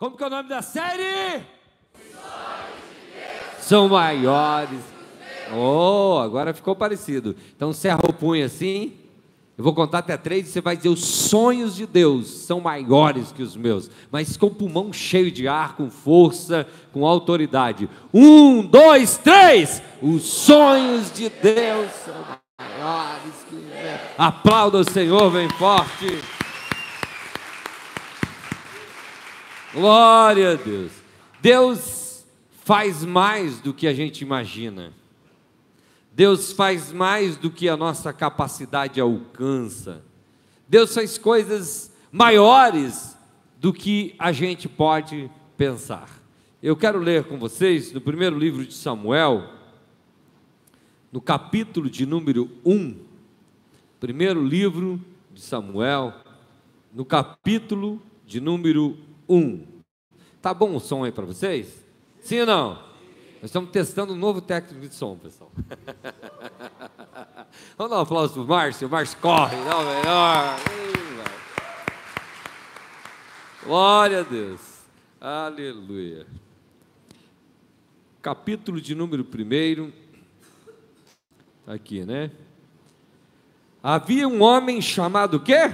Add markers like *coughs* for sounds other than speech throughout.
Como que é o nome da série? São maiores. Oh, agora ficou parecido. Então cerra o punho assim. Eu vou contar até três e você vai dizer: os sonhos de Deus são maiores que os meus, mas com pulmão cheio de ar, com força, com autoridade. Um, dois, três. Os sonhos de Deus são maiores que os meus. Aplauda o Senhor, bem forte. Glória a Deus. Deus faz mais do que a gente imagina. Deus faz mais do que a nossa capacidade alcança. Deus faz coisas maiores do que a gente pode pensar. Eu quero ler com vocês no primeiro livro de Samuel, no capítulo de número 1. Primeiro livro de Samuel, no capítulo de número 1. Tá bom o som aí para vocês? Sim ou não? Nós estamos testando um novo técnico de som, pessoal. *laughs* Vamos dar um aplauso para o Márcio. O Márcio corre, dá o melhor. Glória a Deus. Aleluia. Capítulo de número 1. Tá aqui, né? Havia um homem chamado quê?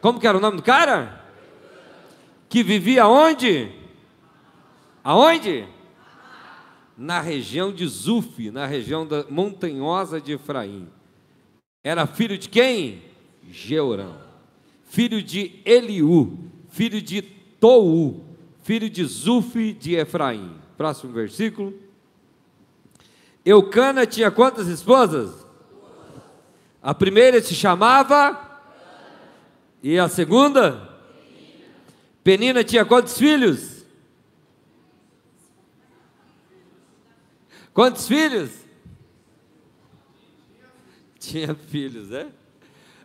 Como que era o nome do cara? Que vivia onde? Aonde? na região de Zuf, na região da montanhosa de Efraim. Era filho de quem? Georão. Filho de Eliú, filho de Tou, filho de Zuf de Efraim. Próximo versículo. Eucana tinha quantas esposas? A primeira se chamava e a segunda? Penina tinha quantos filhos? Quantos filhos? Tinha filhos, é?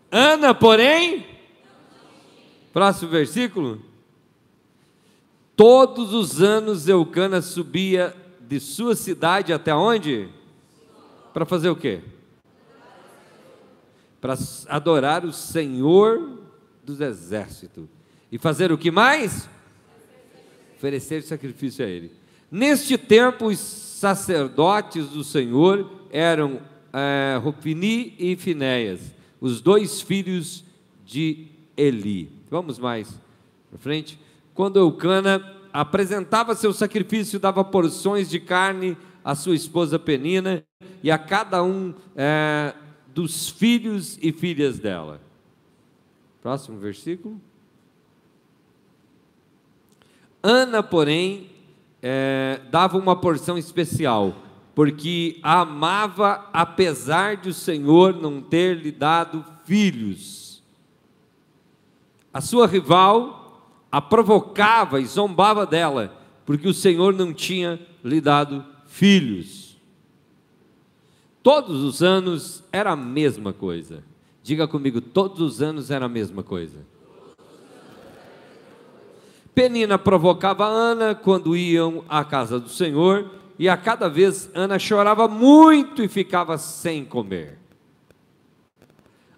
Ana, porém, próximo versículo. Todos os anos Eucana subia de sua cidade até onde? Para fazer o quê? Para adorar o Senhor dos exércitos. E fazer o que mais? Oferecer sacrifício a Ele. Neste tempo, os sacerdotes do Senhor eram é, Rupini e Finéias, os dois filhos de Eli. Vamos mais para frente. Quando Eucana apresentava seu sacrifício, dava porções de carne à sua esposa Penina e a cada um é, dos filhos e filhas dela. Próximo versículo. Ana, porém, é, dava uma porção especial, porque a amava apesar de o Senhor não ter lhe dado filhos. A sua rival a provocava e zombava dela, porque o Senhor não tinha lhe dado filhos. Todos os anos era a mesma coisa. Diga comigo, todos os anos era a mesma coisa. Penina provocava Ana quando iam à casa do Senhor, e a cada vez Ana chorava muito e ficava sem comer.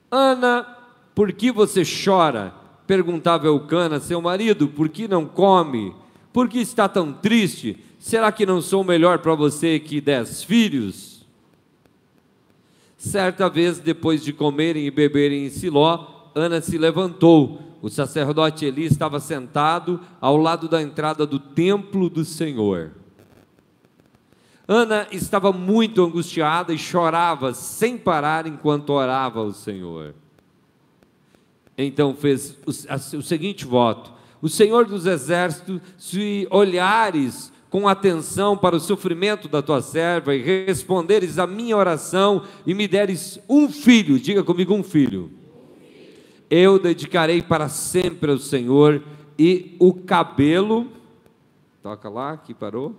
Ana, por que você chora? perguntava Eucana, seu marido, por que não come? Por que está tão triste? Será que não sou melhor para você que dez filhos? Certa vez, depois de comerem e beberem em Siló, Ana se levantou o sacerdote Eli estava sentado ao lado da entrada do templo do Senhor. Ana estava muito angustiada e chorava sem parar enquanto orava ao Senhor. Então fez o, o seguinte voto: O Senhor dos exércitos, se olhares com atenção para o sofrimento da tua serva e responderes à minha oração e me deres um filho, diga comigo um filho eu dedicarei para sempre ao Senhor, e o cabelo, toca lá, que parou.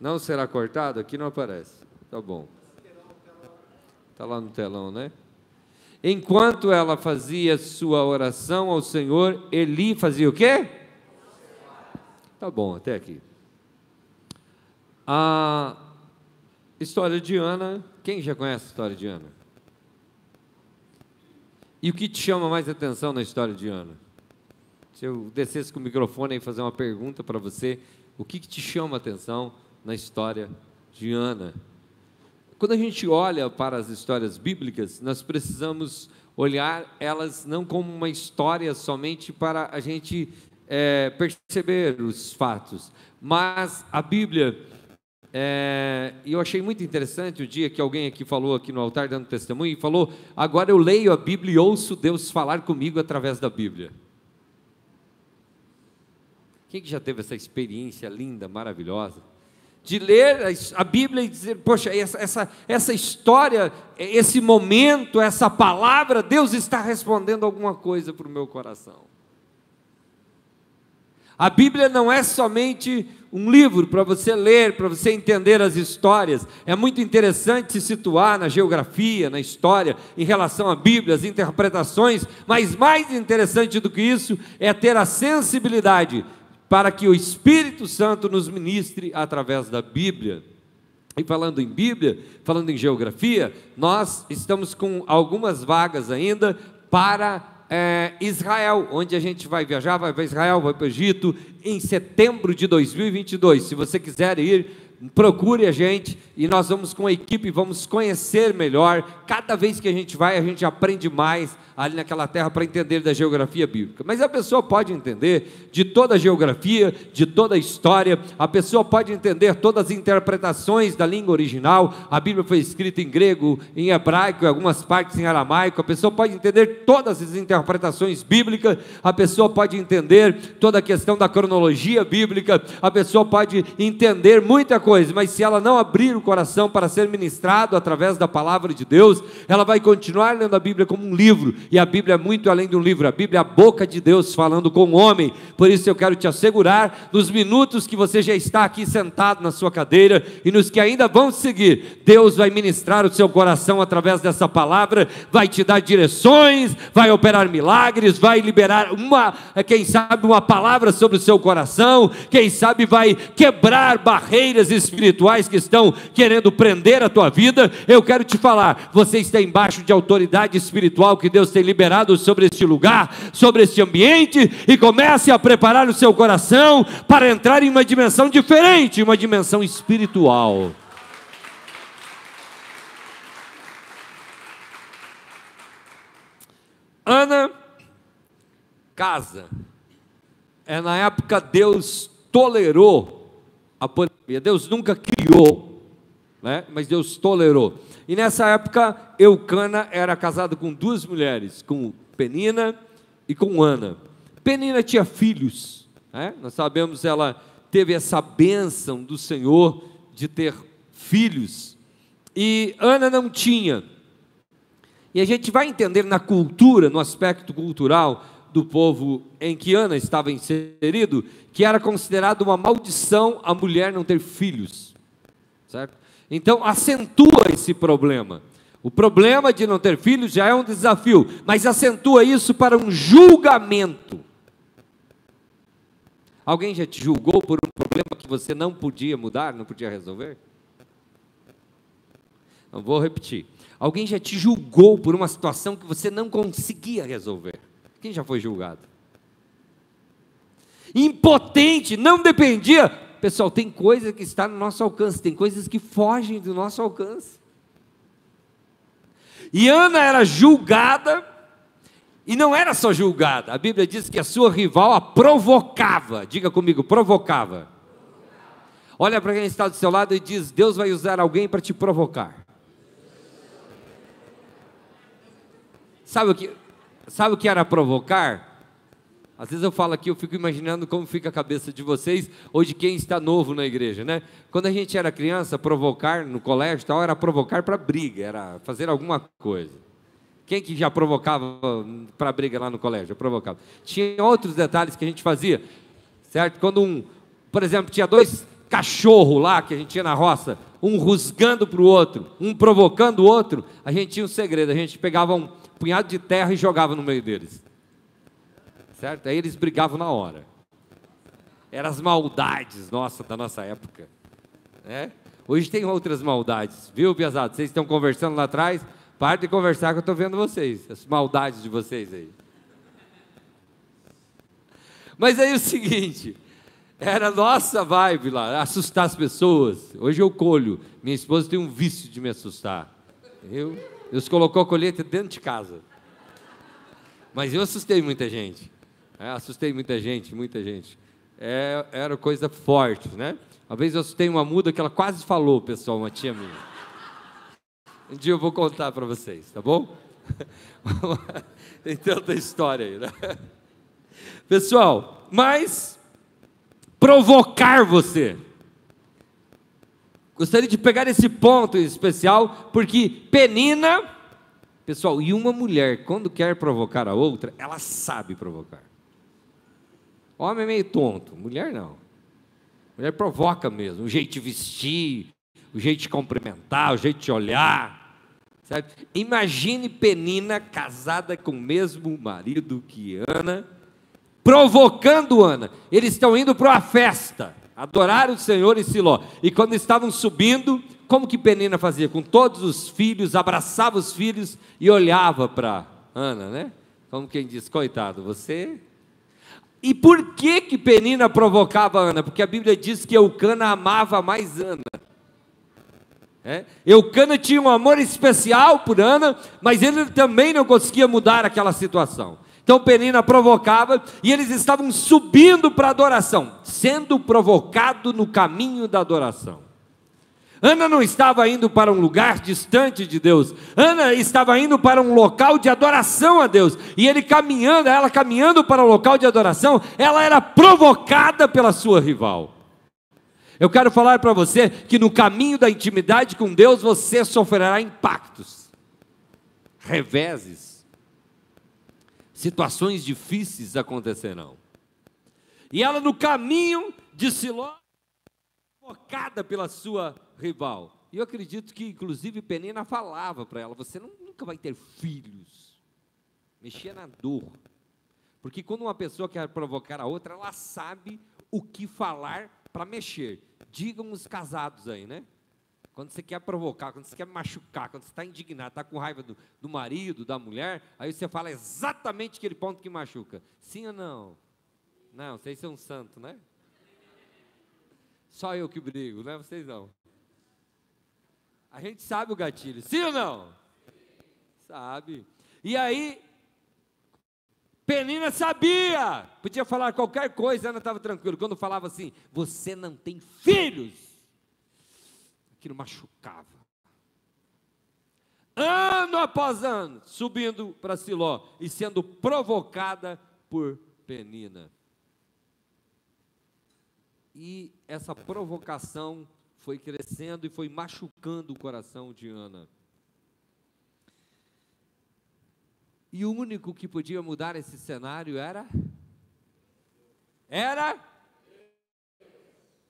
Não será cortado? Aqui não aparece. Tá bom. Está lá no telão, né? Enquanto ela fazia sua oração ao Senhor, Eli fazia o quê? Tá bom, até aqui. A história de Ana, quem já conhece a história de Ana? E o que te chama mais atenção na história de Ana? Se eu descesse com o microfone e fazer uma pergunta para você, o que, que te chama atenção na história de Ana? Quando a gente olha para as histórias bíblicas, nós precisamos olhar elas não como uma história somente para a gente é, perceber os fatos, mas a Bíblia. É, e eu achei muito interessante o dia que alguém aqui falou aqui no altar dando testemunho e falou: agora eu leio a Bíblia e ouço Deus falar comigo através da Bíblia. Quem que já teve essa experiência linda, maravilhosa? De ler a Bíblia e dizer, poxa, essa, essa, essa história, esse momento, essa palavra, Deus está respondendo alguma coisa para o meu coração. A Bíblia não é somente um livro para você ler, para você entender as histórias. É muito interessante se situar na geografia, na história, em relação à Bíblia, as interpretações, mas mais interessante do que isso é ter a sensibilidade para que o Espírito Santo nos ministre através da Bíblia. E falando em Bíblia, falando em geografia, nós estamos com algumas vagas ainda para é, Israel, onde a gente vai viajar, vai para Israel, vai para o Egito, em setembro de 2022. Se você quiser ir, procure a gente e nós vamos com a equipe, vamos conhecer melhor. Cada vez que a gente vai, a gente aprende mais ali naquela terra para entender da geografia bíblica. Mas a pessoa pode entender de toda a geografia, de toda a história, a pessoa pode entender todas as interpretações da língua original. A Bíblia foi escrita em grego, em hebraico, em algumas partes em aramaico. A pessoa pode entender todas as interpretações bíblicas, a pessoa pode entender toda a questão da cronologia bíblica, a pessoa pode entender muita coisa, mas se ela não abrir o coração para ser ministrado através da palavra de Deus, ela vai continuar lendo a Bíblia como um livro e a Bíblia é muito além de um livro, a Bíblia é a boca de Deus falando com o homem. Por isso eu quero te assegurar, nos minutos que você já está aqui sentado na sua cadeira e nos que ainda vão seguir, Deus vai ministrar o seu coração através dessa palavra, vai te dar direções, vai operar milagres, vai liberar uma, quem sabe, uma palavra sobre o seu coração, quem sabe vai quebrar barreiras espirituais que estão querendo prender a tua vida. Eu quero te falar, você está embaixo de autoridade espiritual que Deus tem liberado sobre este lugar, sobre este ambiente, e comece a preparar o seu coração para entrar em uma dimensão diferente, uma dimensão espiritual. Ana casa. É na época Deus tolerou a pandemia. Deus nunca criou, né? Mas Deus tolerou. E nessa época, Eucana era casado com duas mulheres, com Penina e com Ana. Penina tinha filhos, né? nós sabemos ela teve essa bênção do Senhor de ter filhos, e Ana não tinha. E a gente vai entender na cultura, no aspecto cultural do povo em que Ana estava inserido, que era considerado uma maldição a mulher não ter filhos, certo? Então, acentua esse problema. O problema de não ter filhos já é um desafio, mas acentua isso para um julgamento. Alguém já te julgou por um problema que você não podia mudar, não podia resolver? Não vou repetir. Alguém já te julgou por uma situação que você não conseguia resolver? Quem já foi julgado? Impotente, não dependia Pessoal, tem coisa que está no nosso alcance, tem coisas que fogem do nosso alcance. E Ana era julgada, e não era só julgada, a Bíblia diz que a sua rival a provocava, diga comigo, provocava. Olha para quem está do seu lado e diz: Deus vai usar alguém para te provocar. Sabe o que, sabe o que era provocar? Às vezes eu falo aqui, eu fico imaginando como fica a cabeça de vocês ou de quem está novo na igreja, né? Quando a gente era criança, provocar no colégio tal, era provocar para briga, era fazer alguma coisa. Quem que já provocava para briga lá no colégio? Eu provocava. Tinha outros detalhes que a gente fazia, certo? Quando um, por exemplo, tinha dois cachorros lá que a gente tinha na roça, um rusgando para o outro, um provocando o outro, a gente tinha um segredo, a gente pegava um punhado de terra e jogava no meio deles certo? Aí eles brigavam na hora. Eram as maldades, nossa, da nossa época. Né? Hoje tem outras maldades, viu, Piazada? Vocês estão conversando lá atrás? Parte de conversar que eu estou vendo vocês, as maldades de vocês aí. Mas aí o seguinte, era nossa vibe lá, assustar as pessoas. Hoje eu colho. Minha esposa tem um vício de me assustar. Eu, Deus colocou a colheita dentro de casa. Mas eu assustei muita gente. É, assustei muita gente, muita gente. É, era coisa forte, né? Uma vez eu assustei uma muda que ela quase falou, pessoal, uma tia minha. Um dia eu vou contar para vocês, tá bom? *laughs* Tem tanta história aí, né? Pessoal, mas provocar você. Gostaria de pegar esse ponto especial, porque Penina Pessoal, e uma mulher, quando quer provocar a outra, ela sabe provocar. Homem é meio tonto, mulher não. Mulher provoca mesmo, o jeito de vestir, o jeito de cumprimentar, o jeito de olhar. Certo? Imagine Penina casada com o mesmo marido que Ana, provocando Ana. Eles estão indo para uma festa, adorar o Senhor em Siló. E quando estavam subindo, como que Penina fazia? Com todos os filhos, abraçava os filhos e olhava para Ana, né? Como quem diz, coitado, você. E por que que Penina provocava Ana? Porque a Bíblia diz que Eucana amava mais Ana. É? Eucana tinha um amor especial por Ana, mas ele também não conseguia mudar aquela situação. Então Penina provocava e eles estavam subindo para a adoração, sendo provocado no caminho da adoração. Ana não estava indo para um lugar distante de Deus. Ana estava indo para um local de adoração a Deus. E ele caminhando, ela caminhando para o local de adoração, ela era provocada pela sua rival. Eu quero falar para você que no caminho da intimidade com Deus você sofrerá impactos, reveses, situações difíceis acontecerão. E ela no caminho de Siló, provocada pela sua rival. E eu acredito que, inclusive, Penina falava para ela: você nunca vai ter filhos. Mexia na dor. Porque quando uma pessoa quer provocar a outra, ela sabe o que falar para mexer. Digam os casados aí, né? Quando você quer provocar, quando você quer machucar, quando você está indignado, está com raiva do, do marido, da mulher, aí você fala exatamente aquele ponto que machuca. Sim ou não? Não, vocês são santos, né? Só eu que brigo, né? Vocês não. A gente sabe o gatilho, sim ou não? Sabe. E aí, Penina sabia, podia falar qualquer coisa, Ana estava tranquila. Quando falava assim, você não tem filhos, aquilo machucava. Ano após ano, subindo para Siló e sendo provocada por Penina. E essa provocação foi crescendo e foi machucando o coração de Ana. E o único que podia mudar esse cenário era. Era.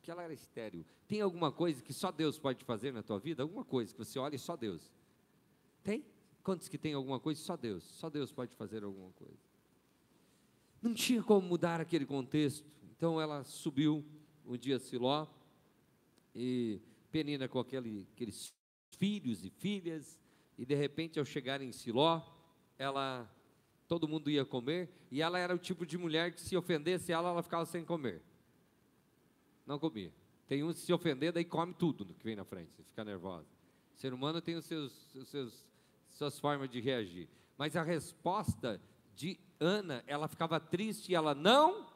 Que ela era estéril. Tem alguma coisa que só Deus pode fazer na tua vida? Alguma coisa que você olha e só Deus. Tem? Quantos que tem alguma coisa? Só Deus. Só Deus pode fazer alguma coisa. Não tinha como mudar aquele contexto. Então ela subiu um dia a Siló e Penina com aquele, aqueles filhos e filhas, e de repente ao chegar em Siló, ela todo mundo ia comer, e ela era o tipo de mulher que se ofendesse ela, ela ficava sem comer. Não comia. Tem um que se ofender, daí come tudo que vem na frente, fica nervosa. O ser humano tem os seus, os seus, suas formas de reagir. Mas a resposta de Ana, ela ficava triste e ela não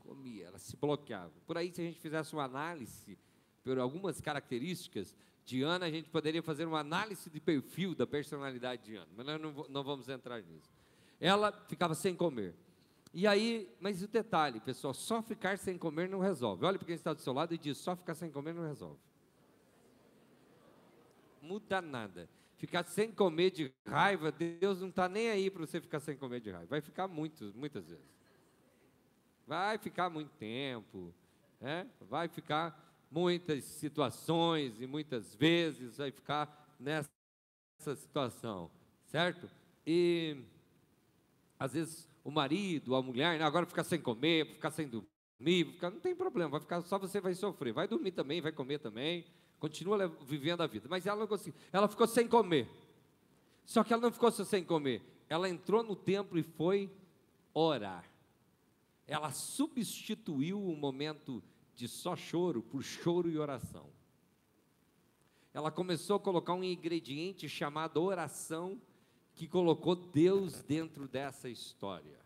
comia, ela se bloqueava. Por aí, se a gente fizesse uma análise por algumas características de Ana, a gente poderia fazer uma análise de perfil da personalidade de Ana, mas nós não, não vamos entrar nisso. Ela ficava sem comer. E aí, mas o detalhe, pessoal, só ficar sem comer não resolve. Olha para quem está do seu lado e diz: só ficar sem comer não resolve. Muda nada. Ficar sem comer de raiva, Deus não está nem aí para você ficar sem comer de raiva. Vai ficar muitos, muitas vezes. Vai ficar muito tempo. É? Vai ficar muitas situações e muitas vezes vai ficar nessa situação, certo? E às vezes o marido, a mulher, né, agora ficar sem comer, ficar sem dormir, ficar, não tem problema, vai ficar só você vai sofrer, vai dormir também, vai comer também, continua vivendo a vida. Mas ela não conseguiu, ela ficou sem comer. Só que ela não ficou só sem comer, ela entrou no templo e foi orar. ela substituiu o momento de só choro por choro e oração. Ela começou a colocar um ingrediente chamado oração, que colocou Deus dentro dessa história.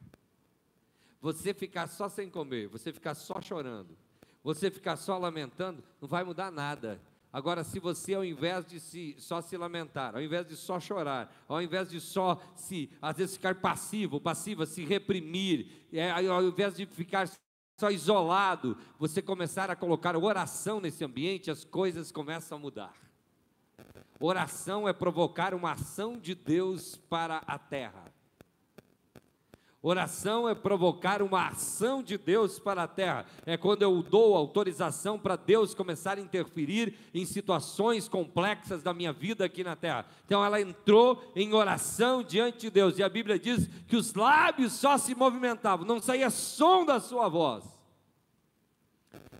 Você ficar só sem comer, você ficar só chorando, você ficar só lamentando, não vai mudar nada. Agora, se você, ao invés de se, só se lamentar, ao invés de só chorar, ao invés de só se, às vezes, ficar passivo, passiva, se reprimir, é, ao invés de ficar só isolado, você começar a colocar oração nesse ambiente, as coisas começam a mudar. Oração é provocar uma ação de Deus para a terra. Oração é provocar uma ação de Deus para a terra. É quando eu dou autorização para Deus começar a interferir em situações complexas da minha vida aqui na terra. Então ela entrou em oração diante de Deus. E a Bíblia diz que os lábios só se movimentavam, não saía som da sua voz.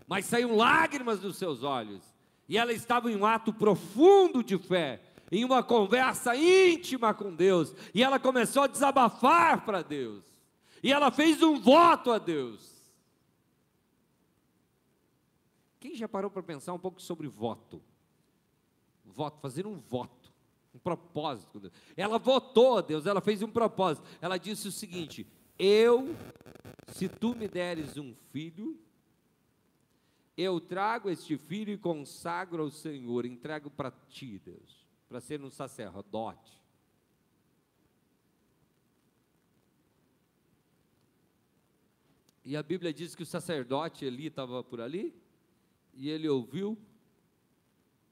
Mas saíam lágrimas dos seus olhos. E ela estava em um ato profundo de fé em uma conversa íntima com Deus, e ela começou a desabafar para Deus. E ela fez um voto a Deus. Quem já parou para pensar um pouco sobre voto? Voto, fazer um voto, um propósito. Ela votou a Deus, ela fez um propósito. Ela disse o seguinte: Eu, se tu me deres um filho, eu trago este filho e consagro ao Senhor, entrego para ti, Deus, para ser um sacerdote. E a Bíblia diz que o sacerdote Eli estava por ali, e ele ouviu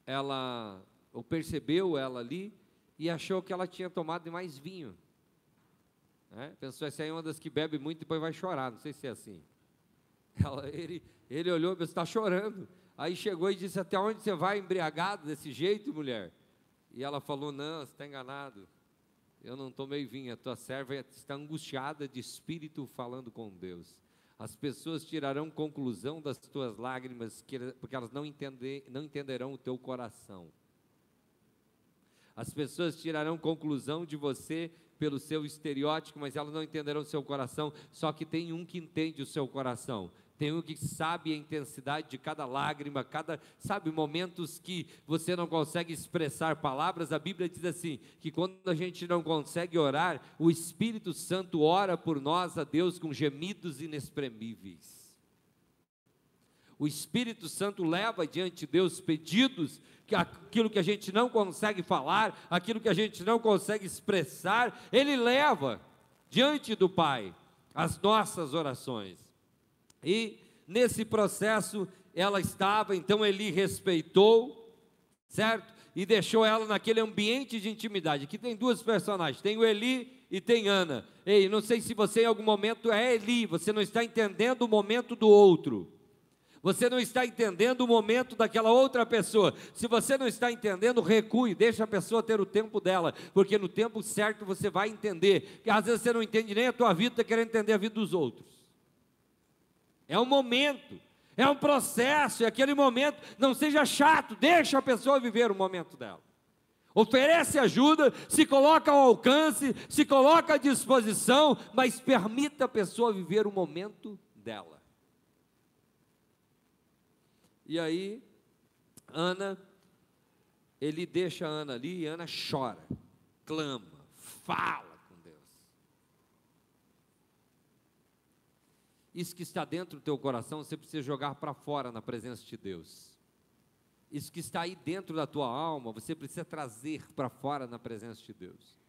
ela, ou percebeu ela ali, e achou que ela tinha tomado mais vinho. Né? Pensou, essa é uma das que bebe muito e depois vai chorar, não sei se é assim. Ela, ele, ele olhou, você está chorando. Aí chegou e disse, até onde você vai embriagado desse jeito, mulher? E ela falou, não, você está enganado. Eu não tomei vinho, a tua serva está angustiada de espírito falando com Deus. As pessoas tirarão conclusão das tuas lágrimas, porque elas não, entender, não entenderão o teu coração. As pessoas tirarão conclusão de você pelo seu estereótipo, mas elas não entenderão o seu coração. Só que tem um que entende o seu coração tem um que sabe a intensidade de cada lágrima, cada, sabe, momentos que você não consegue expressar palavras. A Bíblia diz assim: que quando a gente não consegue orar, o Espírito Santo ora por nós a Deus com gemidos inexprimíveis. O Espírito Santo leva diante de Deus pedidos, que aquilo que a gente não consegue falar, aquilo que a gente não consegue expressar, Ele leva diante do Pai as nossas orações. E nesse processo ela estava, então Eli respeitou, certo? E deixou ela naquele ambiente de intimidade. Aqui tem duas personagens, tem o Eli e tem Ana. Ei, não sei se você em algum momento é Eli, você não está entendendo o momento do outro. Você não está entendendo o momento daquela outra pessoa. Se você não está entendendo, recue, deixa a pessoa ter o tempo dela, porque no tempo certo você vai entender. Que às vezes você não entende nem a tua vida, está querendo entender a vida dos outros. É um momento, é um processo, e aquele momento não seja chato, deixa a pessoa viver o momento dela. Oferece ajuda, se coloca ao alcance, se coloca à disposição, mas permita a pessoa viver o momento dela. E aí, Ana, ele deixa a Ana ali e Ana chora, clama, fala Isso que está dentro do teu coração, você precisa jogar para fora na presença de Deus. Isso que está aí dentro da tua alma, você precisa trazer para fora na presença de Deus.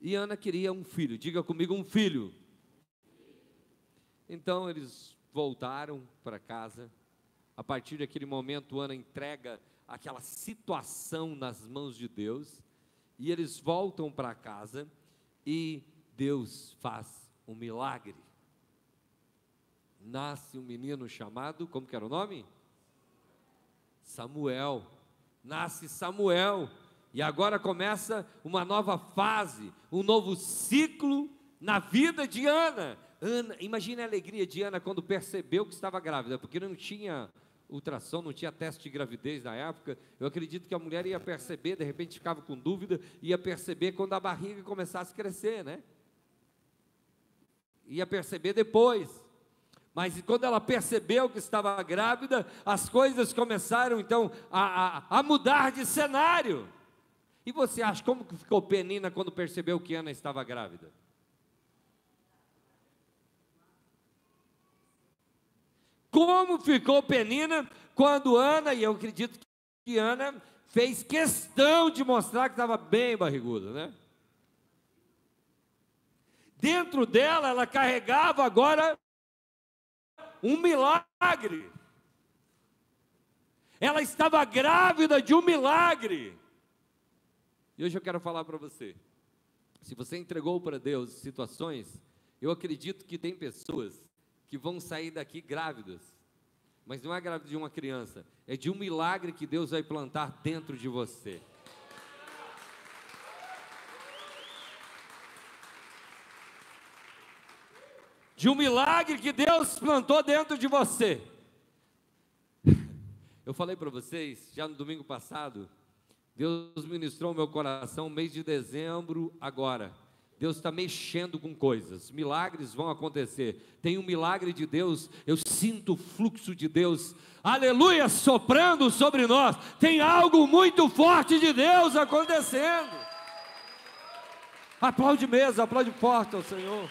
E Ana queria um filho, diga comigo, um filho. Então eles voltaram para casa. A partir daquele momento, Ana entrega aquela situação nas mãos de Deus. E eles voltam para casa e Deus faz um milagre nasce um menino chamado, como que era o nome? Samuel. Nasce Samuel. E agora começa uma nova fase, um novo ciclo na vida de Ana. Ana, imagine a alegria de Ana quando percebeu que estava grávida, porque não tinha ultrassom, não tinha teste de gravidez na época. Eu acredito que a mulher ia perceber, de repente ficava com dúvida, ia perceber quando a barriga começasse a crescer, né? ia perceber depois. Mas quando ela percebeu que estava grávida, as coisas começaram então a, a, a mudar de cenário. E você acha como que ficou Penina quando percebeu que Ana estava grávida? Como ficou Penina quando Ana, e eu acredito que Ana fez questão de mostrar que estava bem barriguda, né? Dentro dela, ela carregava agora um milagre. Ela estava grávida de um milagre. E hoje eu quero falar para você. Se você entregou para Deus situações, eu acredito que tem pessoas que vão sair daqui grávidas. Mas não é grávida de uma criança, é de um milagre que Deus vai plantar dentro de você. De um milagre que Deus plantou dentro de você. *laughs* Eu falei para vocês, já no domingo passado, Deus ministrou meu coração mês de dezembro agora. Deus está mexendo com coisas, milagres vão acontecer. Tem um milagre de Deus, eu sinto o fluxo de Deus, aleluia, soprando sobre nós. Tem algo muito forte de Deus acontecendo. Aplaude mesa, aplaude forte ao Senhor.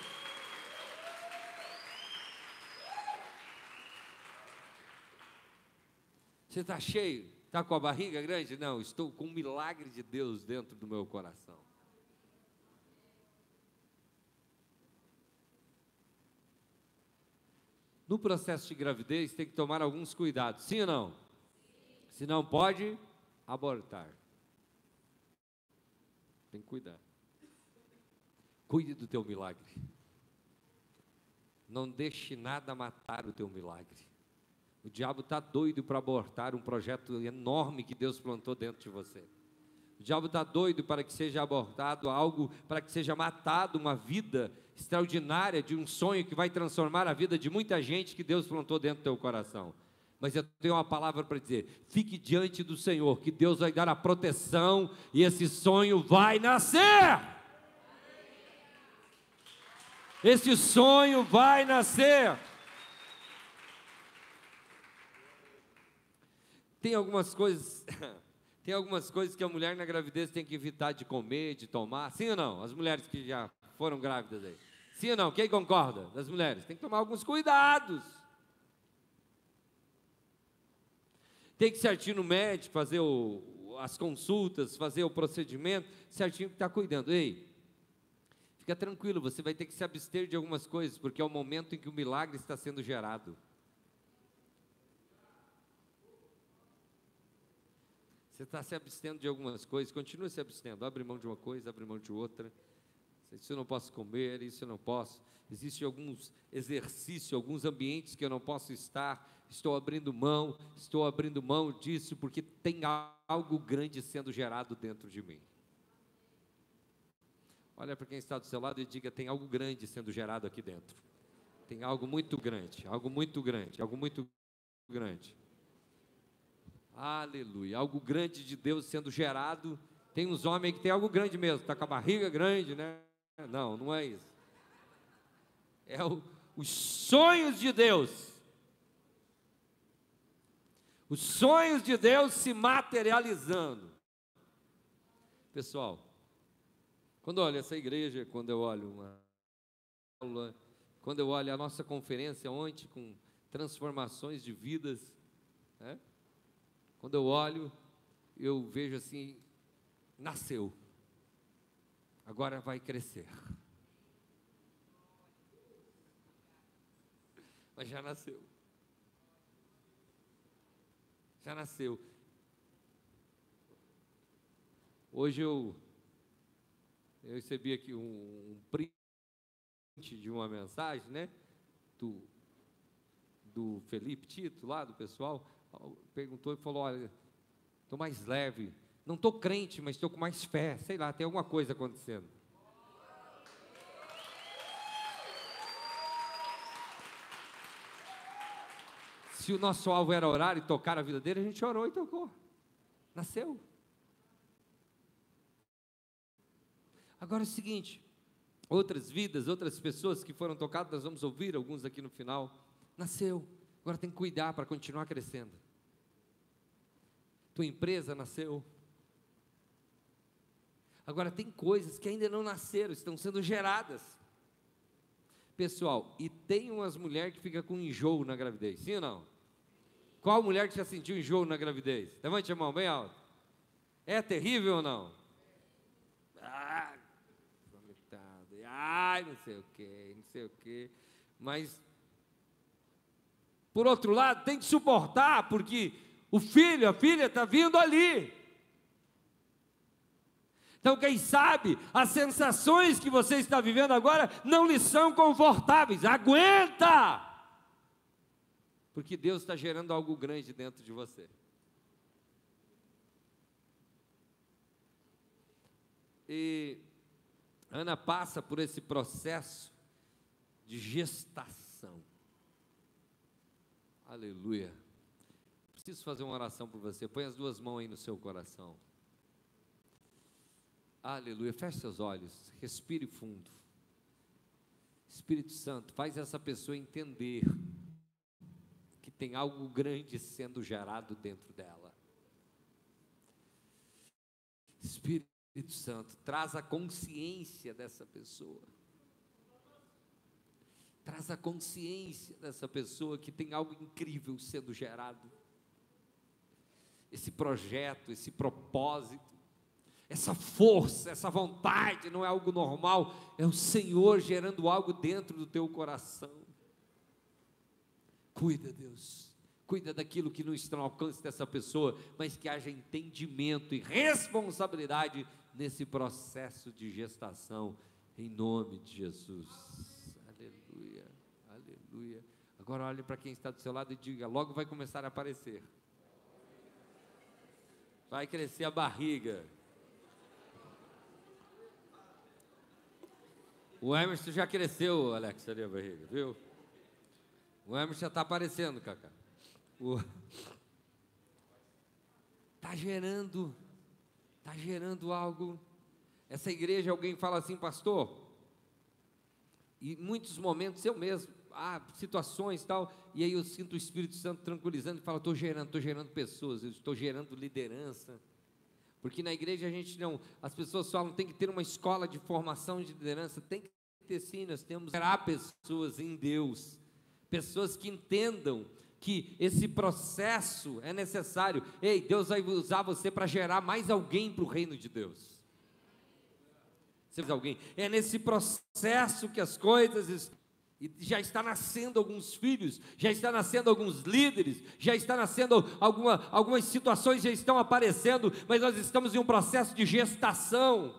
Você está cheio? Está com a barriga grande? Não, estou com um milagre de Deus dentro do meu coração. No processo de gravidez tem que tomar alguns cuidados, sim ou não? Se não pode abortar. Tem que cuidar. Cuide do teu milagre. Não deixe nada matar o teu milagre. O diabo está doido para abortar um projeto enorme que Deus plantou dentro de você. O diabo está doido para que seja abortado algo, para que seja matado uma vida extraordinária de um sonho que vai transformar a vida de muita gente que Deus plantou dentro do teu coração. Mas eu tenho uma palavra para dizer: fique diante do Senhor, que Deus vai dar a proteção e esse sonho vai nascer. Esse sonho vai nascer. Tem algumas coisas, *coughs* tem algumas coisas que a mulher na gravidez tem que evitar de comer, de tomar. Sim ou não? As mulheres que já foram grávidas aí. Sim ou não? Quem concorda? Das mulheres. Tem que tomar alguns cuidados. Tem que certinho no médico, fazer o, as consultas, fazer o procedimento, certinho que está cuidando. Ei, fica tranquilo, você vai ter que se abster de algumas coisas, porque é o momento em que o milagre está sendo gerado. Você está se abstendo de algumas coisas, continua se abstendo. Abre mão de uma coisa, abre mão de outra. Isso eu não posso comer, isso eu não posso. Existem alguns exercícios, alguns ambientes que eu não posso estar. Estou abrindo mão, estou abrindo mão disso, porque tem algo grande sendo gerado dentro de mim. Olha para quem está do seu lado e diga: tem algo grande sendo gerado aqui dentro. Tem algo muito grande, algo muito grande, algo muito grande. Aleluia. Algo grande de Deus sendo gerado. Tem uns homens que tem algo grande mesmo, está com a barriga grande, né? Não, não é isso. É o, os sonhos de Deus. Os sonhos de Deus se materializando. Pessoal, quando eu olho essa igreja, quando eu olho uma aula, quando eu olho a nossa conferência ontem com transformações de vidas, né? Quando eu olho, eu vejo assim: nasceu, agora vai crescer. *laughs* Mas já nasceu. Já nasceu. Hoje eu, eu recebi aqui um, um print de uma mensagem, né? Do, do Felipe Tito, lá do pessoal perguntou e falou: Olha, estou mais leve. Não estou crente, mas estou com mais fé. Sei lá, tem alguma coisa acontecendo. Se o nosso alvo era orar e tocar a vida dele, a gente orou e tocou. Nasceu. Agora é o seguinte: outras vidas, outras pessoas que foram tocadas, nós vamos ouvir alguns aqui no final. Nasceu, agora tem que cuidar para continuar crescendo. Tua empresa nasceu. Agora tem coisas que ainda não nasceram, estão sendo geradas. Pessoal, e tem umas mulheres que ficam com enjoo na gravidez, sim ou não? Qual mulher que já sentiu enjoo na gravidez? Levante a mão bem alto. É terrível ou não? Ah, ai, não sei o que, não sei o que. Mas, por outro lado, tem que suportar, porque o filho, a filha está vindo ali. Então, quem sabe, as sensações que você está vivendo agora não lhe são confortáveis. Aguenta! Porque Deus está gerando algo grande dentro de você. E Ana passa por esse processo de gestação. Aleluia. Preciso fazer uma oração por você. Põe as duas mãos aí no seu coração. Aleluia. Feche seus olhos. Respire fundo. Espírito Santo, faz essa pessoa entender que tem algo grande sendo gerado dentro dela. Espírito Santo, traz a consciência dessa pessoa. Traz a consciência dessa pessoa que tem algo incrível sendo gerado. Esse projeto, esse propósito, essa força, essa vontade não é algo normal, é o Senhor gerando algo dentro do teu coração. Cuida, Deus cuida daquilo que não está no alcance dessa pessoa, mas que haja entendimento e responsabilidade nesse processo de gestação, em nome de Jesus. Aleluia. Agora olhe para quem está do seu lado e diga: logo vai começar a aparecer. Vai crescer a barriga. O Emerson já cresceu, Alex, ali a barriga, viu? O Emerson já está aparecendo, Cacá. Está gerando está gerando algo. Essa igreja, alguém fala assim, pastor, e muitos momentos eu mesmo, ah, situações tal, e aí eu sinto o Espírito Santo tranquilizando e fala, estou gerando, estou gerando pessoas, estou gerando liderança. Porque na igreja a gente não, as pessoas falam, tem que ter uma escola de formação de liderança, tem que ter sim, nós temos que gerar pessoas em Deus, pessoas que entendam que esse processo é necessário. Ei, Deus vai usar você para gerar mais alguém para o reino de Deus. Você alguém? É nesse processo que as coisas e já está nascendo alguns filhos, já está nascendo alguns líderes, já está nascendo alguma, algumas situações já estão aparecendo, mas nós estamos em um processo de gestação.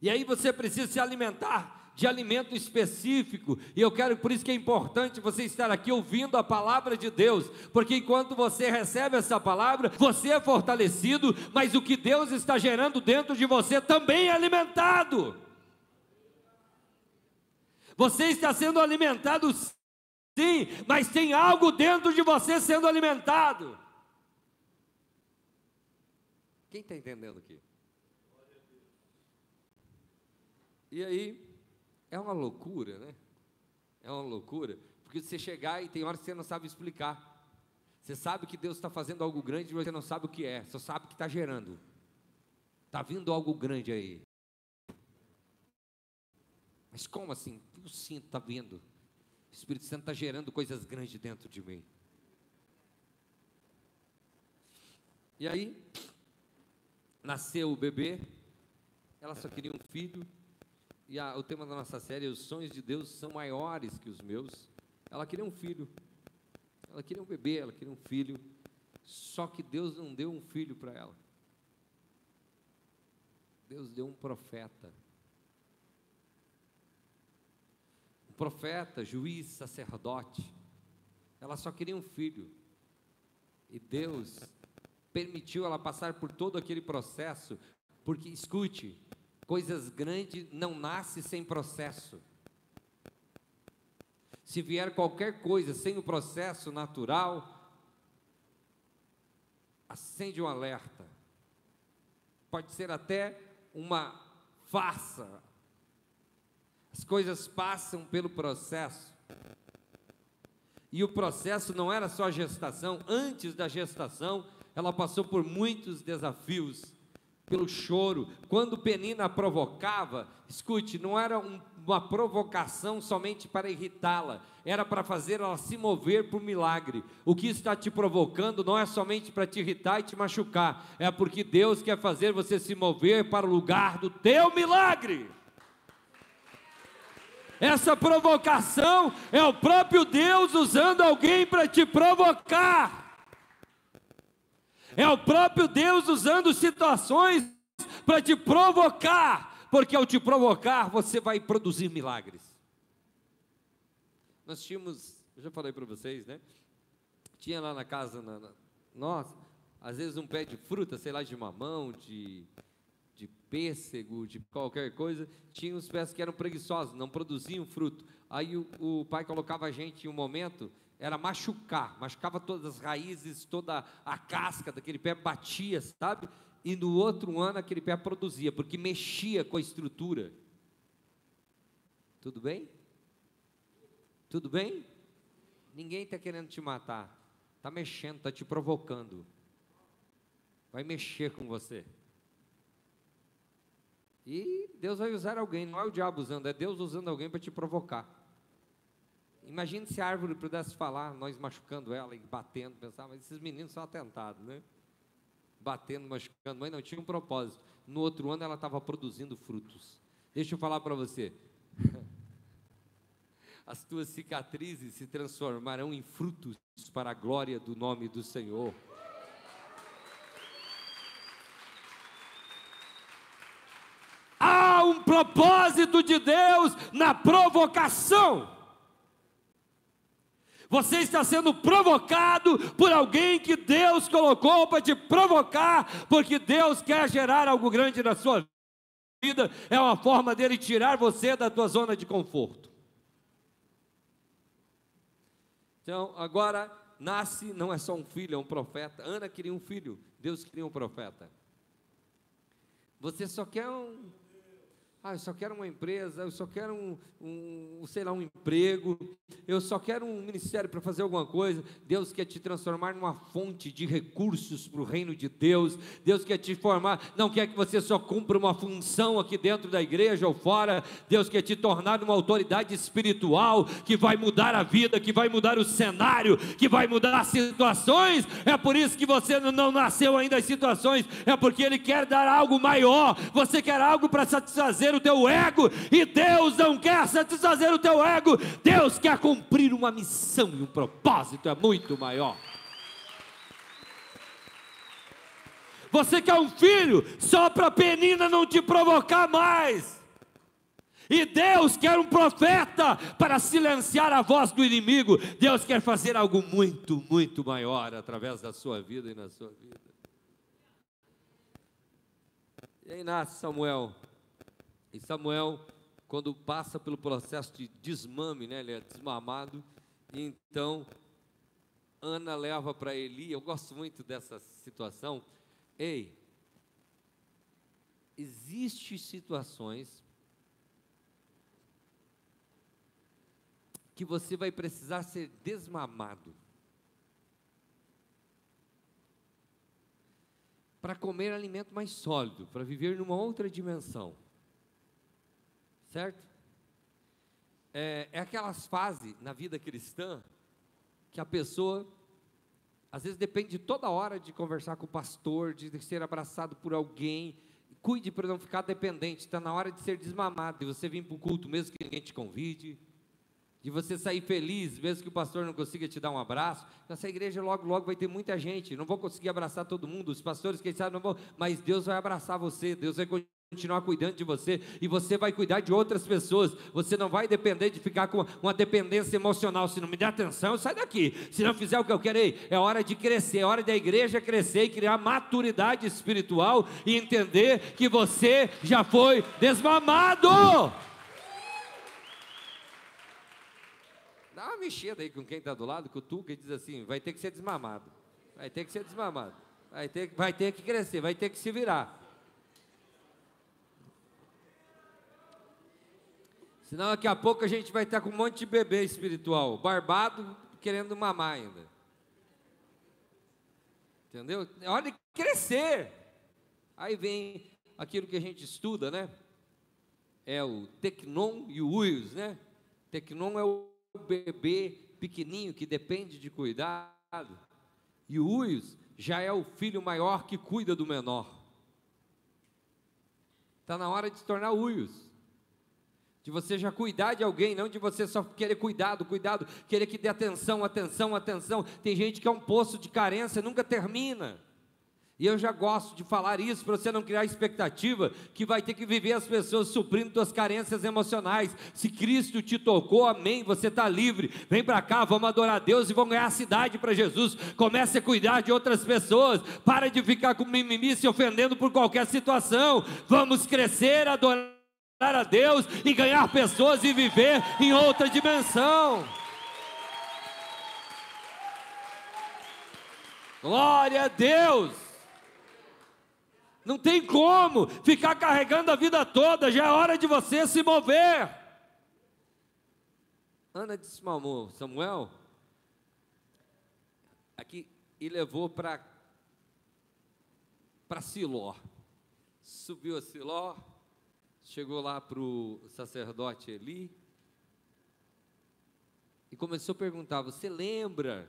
E aí você precisa se alimentar de alimento específico, e eu quero, por isso que é importante você estar aqui ouvindo a palavra de Deus, porque enquanto você recebe essa palavra, você é fortalecido, mas o que Deus está gerando dentro de você também é alimentado. Você está sendo alimentado sim, mas tem algo dentro de você sendo alimentado. Quem está entendendo aqui? E aí, é uma loucura, né? É uma loucura, porque você chegar e tem horas que você não sabe explicar. Você sabe que Deus está fazendo algo grande, mas você não sabe o que é, só sabe que está gerando. Está vindo algo grande aí. Mas como assim? Eu sinto, está vindo. O Espírito Santo está gerando coisas grandes dentro de mim. E aí, nasceu o bebê, ela só queria um filho, e a, o tema da nossa série, os sonhos de Deus são maiores que os meus. Ela queria um filho, ela queria um bebê, ela queria um filho, só que Deus não deu um filho para ela. Deus deu um profeta. Um profeta, juiz, sacerdote. Ela só queria um filho. E Deus permitiu ela passar por todo aquele processo, porque escute, Coisas grandes não nascem sem processo. Se vier qualquer coisa sem o processo natural, acende um alerta. Pode ser até uma farsa. As coisas passam pelo processo. E o processo não era só a gestação, antes da gestação, ela passou por muitos desafios, pelo choro. Quando Penina provocava, escute, não era um, uma provocação somente para irritá-la, era para fazer ela se mover por milagre. O que está te provocando não é somente para te irritar e te machucar, é porque Deus quer fazer você se mover para o lugar do teu milagre. Essa provocação é o próprio Deus usando alguém para te provocar. É o próprio Deus usando situações para te provocar, porque ao te provocar você vai produzir milagres. Nós tínhamos, eu já falei para vocês, né? Tinha lá na casa, na, na, nossa, às vezes um pé de fruta, sei lá, de mamão, de, de pêssego, de qualquer coisa, tinha uns pés que eram preguiçosos, não produziam fruto. Aí o, o pai colocava a gente em um momento era machucar, machucava todas as raízes, toda a casca daquele pé, batia, sabe? E no outro ano aquele pé produzia, porque mexia com a estrutura. Tudo bem? Tudo bem? Ninguém está querendo te matar, está mexendo, está te provocando. Vai mexer com você. E Deus vai usar alguém, não é o diabo usando, é Deus usando alguém para te provocar. Imagine se a árvore pudesse falar, nós machucando ela e batendo, pensar, mas esses meninos são atentados, né? Batendo, machucando, mas não tinha um propósito. No outro ano ela estava produzindo frutos. Deixa eu falar para você. *laughs* As tuas cicatrizes se transformarão em frutos para a glória do nome do Senhor. Há um propósito de Deus na provocação. Você está sendo provocado por alguém que Deus colocou para te provocar, porque Deus quer gerar algo grande na sua vida. É uma forma dele tirar você da tua zona de conforto. Então, agora nasce, não é só um filho, é um profeta. Ana queria um filho, Deus queria um profeta. Você só quer um ah, eu só quero uma empresa, eu só quero um, um sei lá, um emprego, eu só quero um ministério para fazer alguma coisa. Deus quer te transformar numa fonte de recursos para o reino de Deus. Deus quer te formar, não quer que você só cumpra uma função aqui dentro da igreja ou fora. Deus quer te tornar uma autoridade espiritual que vai mudar a vida, que vai mudar o cenário, que vai mudar as situações. É por isso que você não nasceu ainda as situações, é porque Ele quer dar algo maior. Você quer algo para satisfazer satisfazer o teu ego, e Deus não quer satisfazer o teu ego, Deus quer cumprir uma missão e um propósito é muito maior. Você quer um filho só para a penina não te provocar mais. E Deus quer um profeta para silenciar a voz do inimigo. Deus quer fazer algo muito, muito maior através da sua vida e na sua vida. E aí nasce Samuel, e Samuel, quando passa pelo processo de desmame, né, ele é desmamado, então Ana leva para Eli, eu gosto muito dessa situação. Ei, existem situações que você vai precisar ser desmamado. Para comer alimento mais sólido, para viver numa outra dimensão certo? É, é aquelas fases na vida cristã que a pessoa às vezes depende toda hora de conversar com o pastor, de ser abraçado por alguém. Cuide para não ficar dependente. Está na hora de ser desmamado, de você vir para o culto mesmo que ninguém te convide, de você sair feliz, mesmo que o pastor não consiga te dar um abraço. Nessa igreja logo, logo vai ter muita gente. Não vou conseguir abraçar todo mundo. Os pastores, quem sabe, não vão, mas Deus vai abraçar você. Deus vai cuidando de você e você vai cuidar de outras pessoas. Você não vai depender de ficar com uma dependência emocional. Se não me der atenção, sai daqui. Se não fizer o que eu quero, é hora de crescer, é hora da igreja crescer e criar maturidade espiritual e entender que você já foi desmamado. Dá uma mexida aí com quem está do lado, com o tu que diz assim: vai ter que ser desmamado, vai ter que ser desmamado, vai ter, vai ter que crescer, vai ter que se virar. Senão daqui a pouco a gente vai estar com um monte de bebê espiritual, barbado, querendo mamar ainda. Entendeu? Hora de crescer. Aí vem aquilo que a gente estuda, né? É o tecnon e o uios, né? Tecnon é o bebê pequenininho que depende de cuidado. E o uios já é o filho maior que cuida do menor. Está na hora de se tornar uios de você já cuidar de alguém, não de você só querer cuidado, cuidado, querer que dê atenção, atenção, atenção. Tem gente que é um poço de carência, nunca termina. E eu já gosto de falar isso para você não criar expectativa que vai ter que viver as pessoas suprindo suas carências emocionais. Se Cristo te tocou, amém, você está livre. Vem para cá, vamos adorar a Deus e vamos ganhar a cidade para Jesus. Comece a cuidar de outras pessoas. Para de ficar com mimimi se ofendendo por qualquer situação. Vamos crescer, adorar a Deus e ganhar pessoas e viver em outra dimensão. Glória a Deus! Não tem como ficar carregando a vida toda, já é hora de você se mover. Ana disse para Samuel, aqui, e levou para para Siló. Subiu a Siló, chegou lá para o sacerdote Eli e começou a perguntar: Você lembra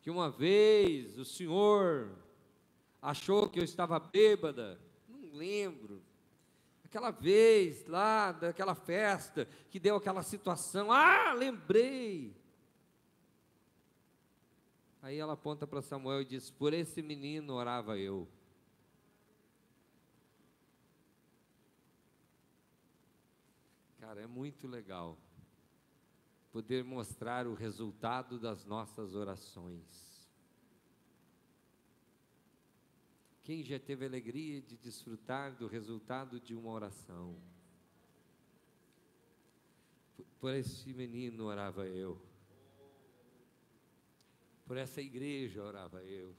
que uma vez o senhor achou que eu estava bêbada? Não lembro. Aquela vez lá, daquela festa, que deu aquela situação. Ah, lembrei. Aí ela aponta para Samuel e diz: Por esse menino orava eu. Cara, é muito legal poder mostrar o resultado das nossas orações. Quem já teve alegria de desfrutar do resultado de uma oração? Por esse menino orava eu. Por essa igreja orava eu.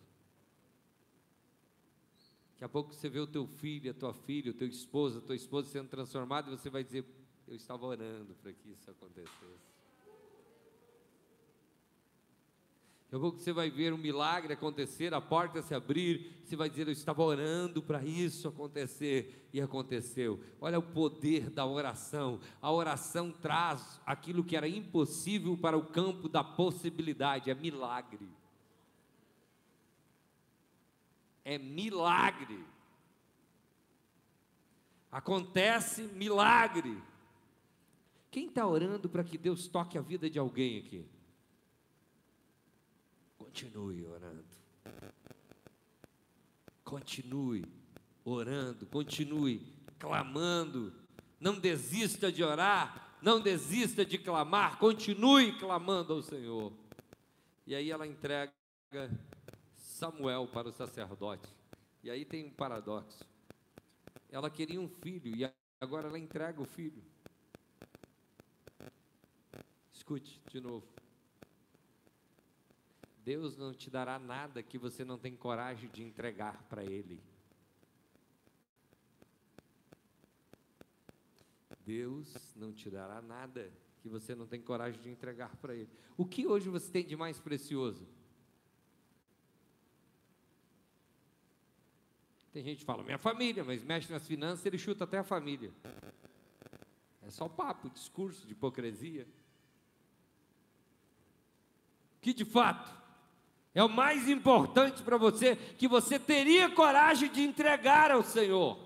Daqui a pouco você vê o teu filho, a tua filha, o teu esposo, a tua esposa sendo transformado e você vai dizer: eu estava orando para que isso acontecesse. Daqui a pouco você vai ver um milagre acontecer, a porta se abrir, você vai dizer: Eu estava orando para isso acontecer, e aconteceu. Olha o poder da oração. A oração traz aquilo que era impossível para o campo da possibilidade, é milagre. É milagre. Acontece milagre. Quem está orando para que Deus toque a vida de alguém aqui? Continue orando. Continue orando, continue clamando. Não desista de orar, não desista de clamar, continue clamando ao Senhor. E aí ela entrega Samuel para o sacerdote. E aí tem um paradoxo. Ela queria um filho e agora ela entrega o filho. Escute de novo. Deus não te dará nada que você não tem coragem de entregar para Ele. Deus não te dará nada que você não tem coragem de entregar para Ele. O que hoje você tem de mais precioso? Tem gente que fala, minha família, mas mexe nas finanças, ele chuta até a família. É só papo, discurso de hipocrisia que de fato é o mais importante para você, que você teria coragem de entregar ao Senhor.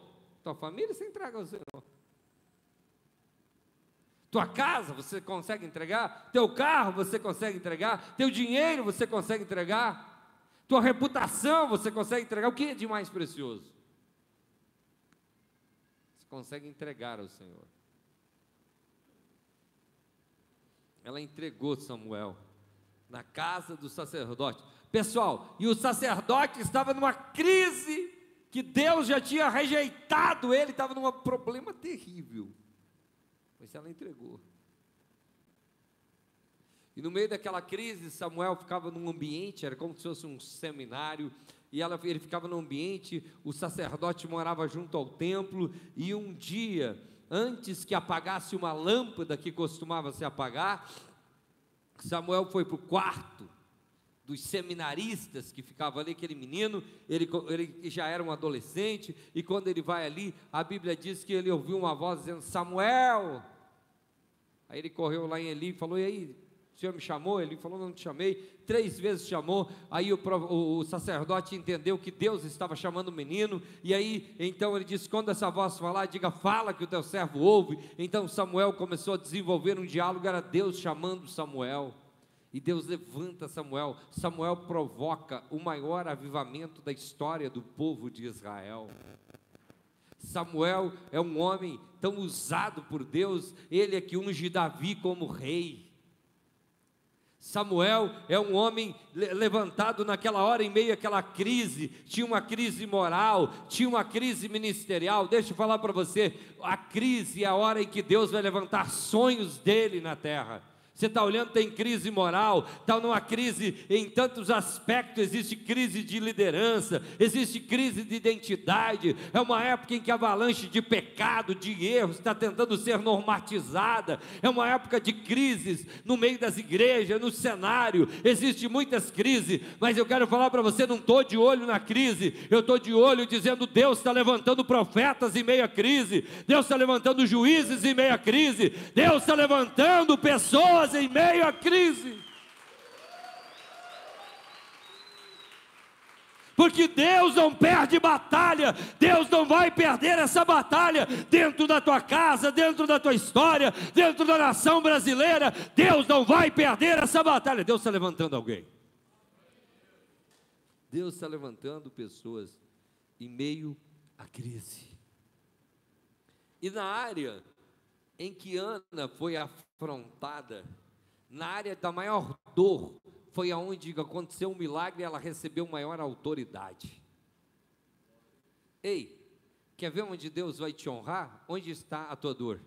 Tua família você entrega ao Senhor. Tua casa você consegue entregar? Teu carro você consegue entregar? Teu dinheiro você consegue entregar? Tua reputação você consegue entregar? O que é de mais precioso? Você consegue entregar ao Senhor. Ela entregou Samuel na casa do sacerdote. Pessoal, e o sacerdote estava numa crise que Deus já tinha rejeitado ele, estava num problema terrível. Mas ela entregou. E no meio daquela crise, Samuel ficava num ambiente, era como se fosse um seminário, e ela, ele ficava num ambiente, o sacerdote morava junto ao templo, e um dia antes que apagasse uma lâmpada que costumava se apagar, Samuel foi para o quarto dos seminaristas que ficava ali, aquele menino, ele, ele já era um adolescente, e quando ele vai ali, a Bíblia diz que ele ouviu uma voz dizendo: Samuel. Aí ele correu lá em Eli e falou: E aí, o senhor me chamou? Ele falou: Não te chamei. Três vezes chamou. Aí o, o, o, sacerdote entendeu que Deus estava chamando o menino. E aí, então ele disse: Quando essa voz falar, diga, fala que o teu servo ouve. Então Samuel começou a desenvolver um diálogo. Era Deus chamando Samuel. E Deus levanta Samuel. Samuel provoca o maior avivamento da história do povo de Israel. Samuel é um homem tão usado por Deus, ele é que unge Davi como rei. Samuel é um homem levantado naquela hora em meio àquela crise, tinha uma crise moral, tinha uma crise ministerial. Deixa eu falar para você, a crise é a hora em que Deus vai levantar sonhos dele na terra. Você está olhando, tem crise moral, está numa crise em tantos aspectos. Existe crise de liderança, existe crise de identidade. É uma época em que a avalanche de pecado, de erros, está tentando ser normatizada. É uma época de crises no meio das igrejas, no cenário. Existe muitas crises, mas eu quero falar para você: não estou de olho na crise, eu estou de olho dizendo: Deus está levantando profetas em meio à crise, Deus está levantando juízes em meio à crise, Deus está levantando pessoas em meio à crise. Porque Deus não perde batalha, Deus não vai perder essa batalha dentro da tua casa, dentro da tua história, dentro da nação brasileira. Deus não vai perder essa batalha. Deus está levantando alguém. Deus está levantando pessoas em meio à crise. E na área em que Ana foi afrontada, na área da maior dor, foi aonde aconteceu um milagre e ela recebeu maior autoridade. Ei, quer ver onde Deus vai te honrar? Onde está a tua dor?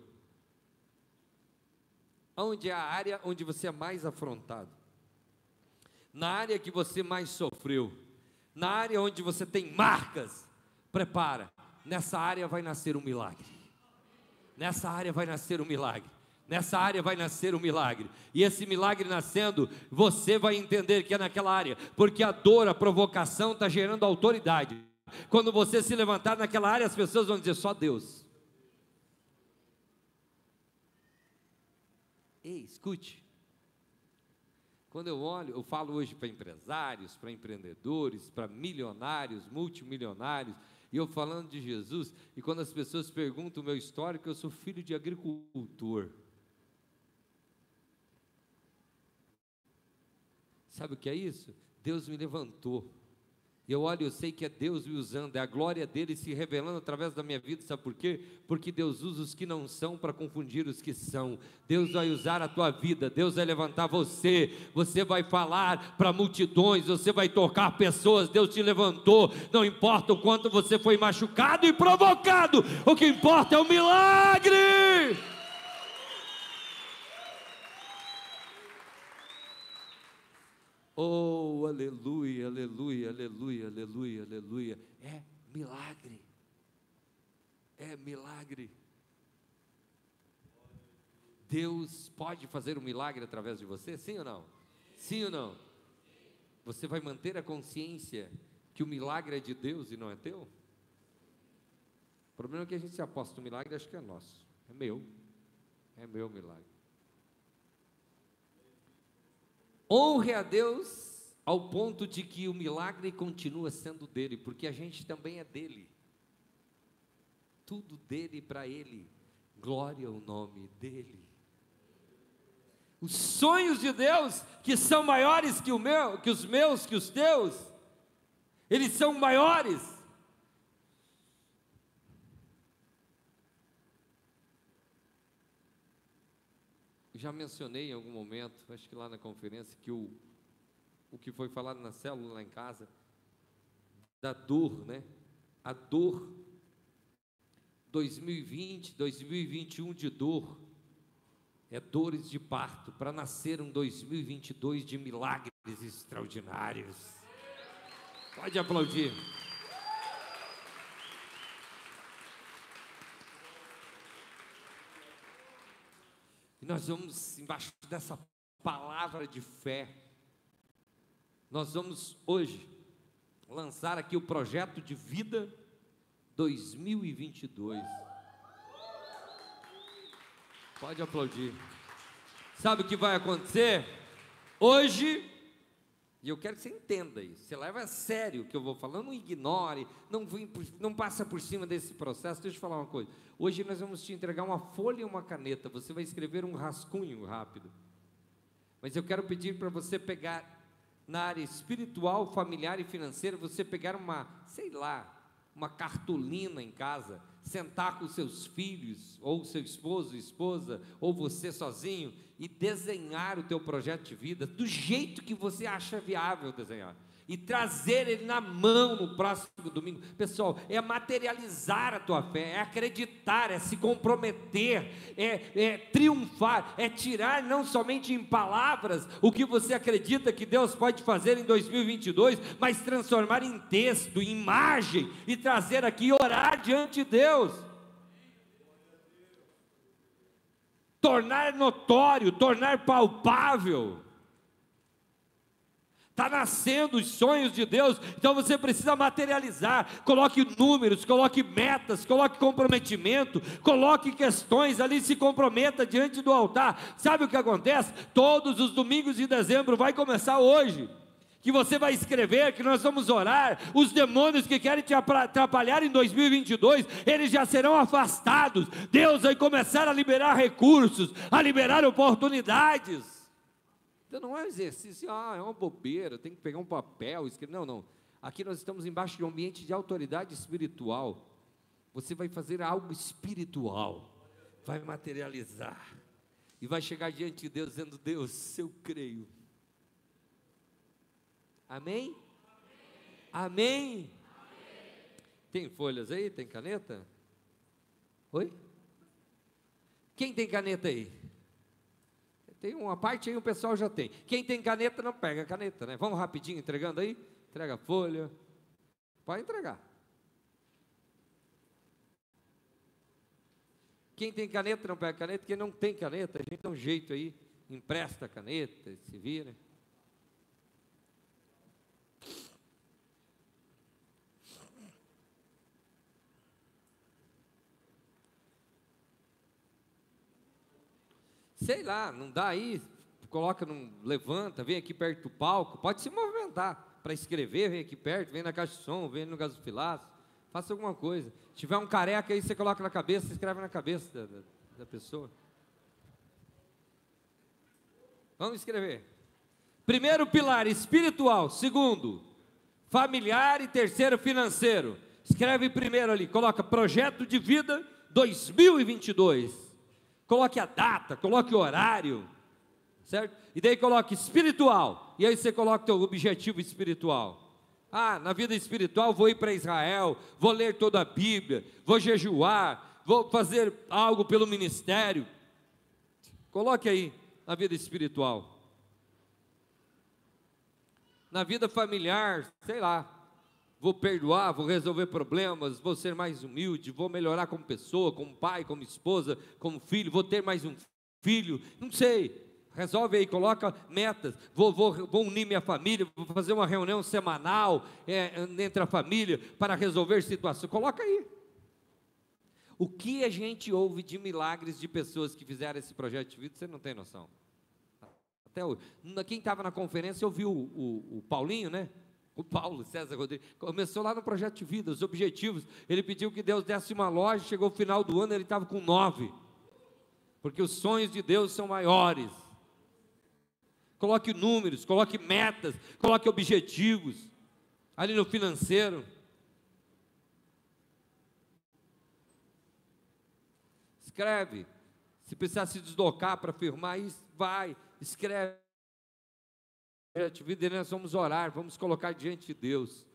Onde é a área onde você é mais afrontado? Na área que você mais sofreu, na área onde você tem marcas, prepara, nessa área vai nascer um milagre. Nessa área vai nascer um milagre. Nessa área vai nascer um milagre. E esse milagre nascendo, você vai entender que é naquela área, porque a dor, a provocação está gerando autoridade. Quando você se levantar naquela área, as pessoas vão dizer só Deus. Ei, escute. Quando eu olho, eu falo hoje para empresários, para empreendedores, para milionários, multimilionários, e eu falando de Jesus, e quando as pessoas perguntam o meu histórico, eu sou filho de agricultor. Sabe o que é isso? Deus me levantou. Eu olho, eu sei que é Deus me usando, é a glória dele se revelando através da minha vida, sabe por quê? Porque Deus usa os que não são para confundir os que são. Deus vai usar a tua vida, Deus vai levantar você, você vai falar para multidões, você vai tocar pessoas, Deus te levantou, não importa o quanto você foi machucado e provocado, o que importa é o milagre. Oh, aleluia, aleluia, aleluia, aleluia, aleluia. É milagre. É milagre. Deus pode fazer um milagre através de você? Sim ou não? Sim ou não? Você vai manter a consciência que o milagre é de Deus e não é teu? O problema é que a gente se aposta o milagre acho que é nosso. É meu. É meu milagre. Honre a Deus ao ponto de que o milagre continua sendo dele, porque a gente também é dele. Tudo dele para ele. Glória ao nome dele. Os sonhos de Deus, que são maiores que, o meu, que os meus, que os teus, eles são maiores. Já mencionei em algum momento, acho que lá na conferência, que o, o que foi falado na célula lá em casa, da dor, né? A dor 2020, 2021 de dor, é dores de parto, para nascer um 2022 de milagres extraordinários. Pode aplaudir. E nós vamos, embaixo dessa palavra de fé, nós vamos hoje lançar aqui o projeto de vida 2022. Pode aplaudir. Sabe o que vai acontecer? Hoje, e eu quero que você entenda isso, você leva a sério o que eu vou falando, não ignore, não, não passa por cima desse processo. Deixa eu falar uma coisa. Hoje nós vamos te entregar uma folha e uma caneta, você vai escrever um rascunho rápido. Mas eu quero pedir para você pegar na área espiritual, familiar e financeira, você pegar uma, sei lá, uma cartolina em casa, sentar com seus filhos, ou seu esposo, esposa, ou você sozinho e desenhar o teu projeto de vida do jeito que você acha viável desenhar e trazer ele na mão no próximo domingo. Pessoal, é materializar a tua fé, é acreditar, é se comprometer, é, é triunfar, é tirar não somente em palavras o que você acredita que Deus pode fazer em 2022, mas transformar em texto, em imagem e trazer aqui orar diante de Deus. Tornar notório, tornar palpável. Está nascendo os sonhos de Deus, então você precisa materializar. Coloque números, coloque metas, coloque comprometimento, coloque questões ali, se comprometa diante do altar. Sabe o que acontece? Todos os domingos de dezembro vai começar hoje. Que você vai escrever, que nós vamos orar, os demônios que querem te atrapalhar em 2022, eles já serão afastados. Deus vai começar a liberar recursos, a liberar oportunidades. Então não é um exercício, ah, é uma bobeira, tem que pegar um papel, escrever. Não, não. Aqui nós estamos embaixo de um ambiente de autoridade espiritual. Você vai fazer algo espiritual, vai materializar, e vai chegar diante de Deus dizendo: Deus, eu creio. Amém? Amém? Amém? Tem folhas aí? Tem caneta? Oi? Quem tem caneta aí? Tem uma parte aí o pessoal já tem. Quem tem caneta não pega caneta, né? Vamos rapidinho entregando aí? Entrega a folha. Pode entregar. Quem tem caneta não pega caneta, quem não tem caneta, a gente dá um jeito aí, empresta a caneta, se vira. Sei lá, não dá aí, coloca, num, levanta, vem aqui perto do palco, pode se movimentar para escrever, vem aqui perto, vem na caixa de som, vem no gasofilaço, faça alguma coisa. Se tiver um careca aí, você coloca na cabeça, escreve na cabeça da, da pessoa. Vamos escrever. Primeiro pilar, espiritual. Segundo, familiar. E terceiro, financeiro. Escreve primeiro ali, coloca projeto de vida 2022 coloque a data, coloque o horário, certo? E daí coloque espiritual, e aí você coloca o teu objetivo espiritual. Ah, na vida espiritual vou ir para Israel, vou ler toda a Bíblia, vou jejuar, vou fazer algo pelo ministério. Coloque aí na vida espiritual. Na vida familiar, sei lá, vou perdoar, vou resolver problemas, vou ser mais humilde, vou melhorar como pessoa, como pai, como esposa, como filho, vou ter mais um filho, não sei. Resolve aí, coloca metas. Vou, vou, vou unir minha família, vou fazer uma reunião semanal é, entre a família para resolver situações. Coloca aí. O que a gente ouve de milagres de pessoas que fizeram esse projeto de vida, você não tem noção. Até hoje. Quem estava na conferência ouviu o, o, o Paulinho, né? O Paulo César Rodrigues começou lá no projeto de vida, os objetivos. Ele pediu que Deus desse uma loja, chegou o final do ano, ele estava com nove. Porque os sonhos de Deus são maiores. Coloque números, coloque metas, coloque objetivos. Ali no financeiro. Escreve. Se precisar se deslocar para firmar isso, vai, escreve vida, nós vamos orar, vamos colocar diante de Deus.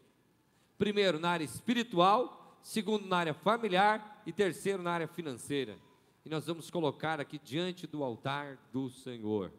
Primeiro, na área espiritual, segundo, na área familiar e terceiro, na área financeira. E nós vamos colocar aqui diante do altar do Senhor.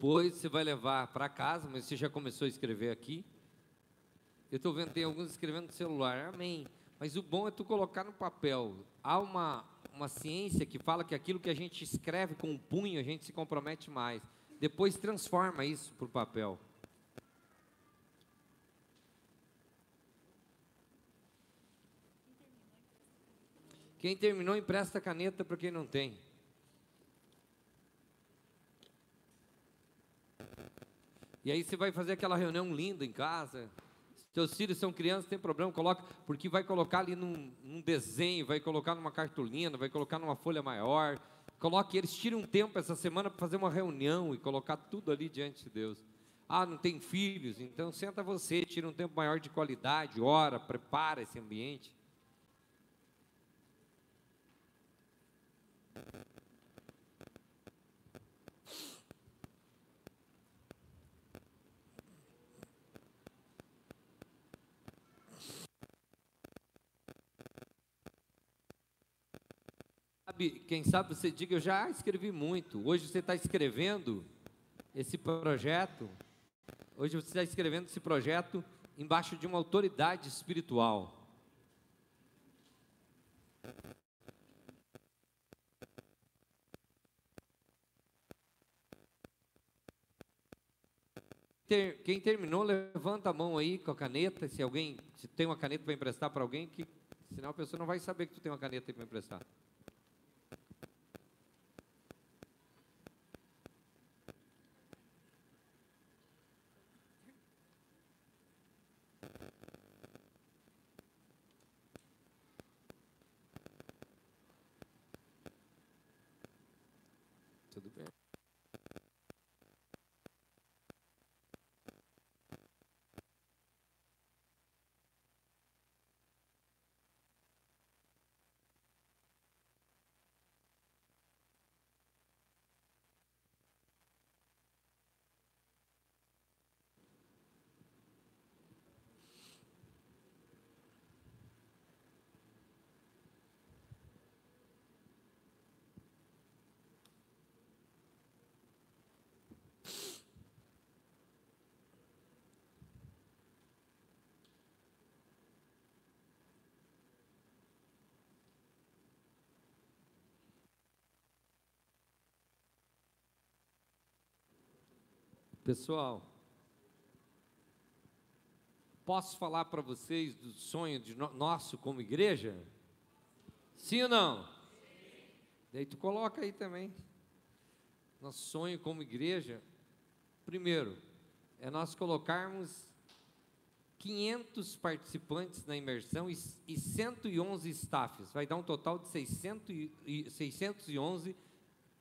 Depois você vai levar para casa, mas você já começou a escrever aqui. Eu estou vendo, tem alguns escrevendo no celular, amém. Mas o bom é tu colocar no papel. Há uma, uma ciência que fala que aquilo que a gente escreve com o punho, a gente se compromete mais. Depois transforma isso para o papel. Quem terminou, empresta a caneta para quem não tem. E aí você vai fazer aquela reunião linda em casa. Seus filhos são crianças, tem problema, coloca, porque vai colocar ali num, num, desenho, vai colocar numa cartolina, vai colocar numa folha maior. Coloque eles, tire um tempo essa semana para fazer uma reunião e colocar tudo ali diante de Deus. Ah, não tem filhos? Então senta você, tira um tempo maior de qualidade, ora, prepara esse ambiente. Quem sabe você diga, eu já escrevi muito. Hoje você está escrevendo esse projeto. Hoje você está escrevendo esse projeto embaixo de uma autoridade espiritual. quem terminou, levanta a mão aí com a caneta. Se alguém, se tem uma caneta para emprestar para alguém, que senão a pessoa não vai saber que tu tem uma caneta para emprestar. Pessoal, posso falar para vocês do sonho de no, nosso como igreja? Sim ou não? Sim. Daí tu coloca aí também. Nosso sonho como igreja, primeiro, é nós colocarmos 500 participantes na imersão e, e 111 staffs. Vai dar um total de 600 e, 611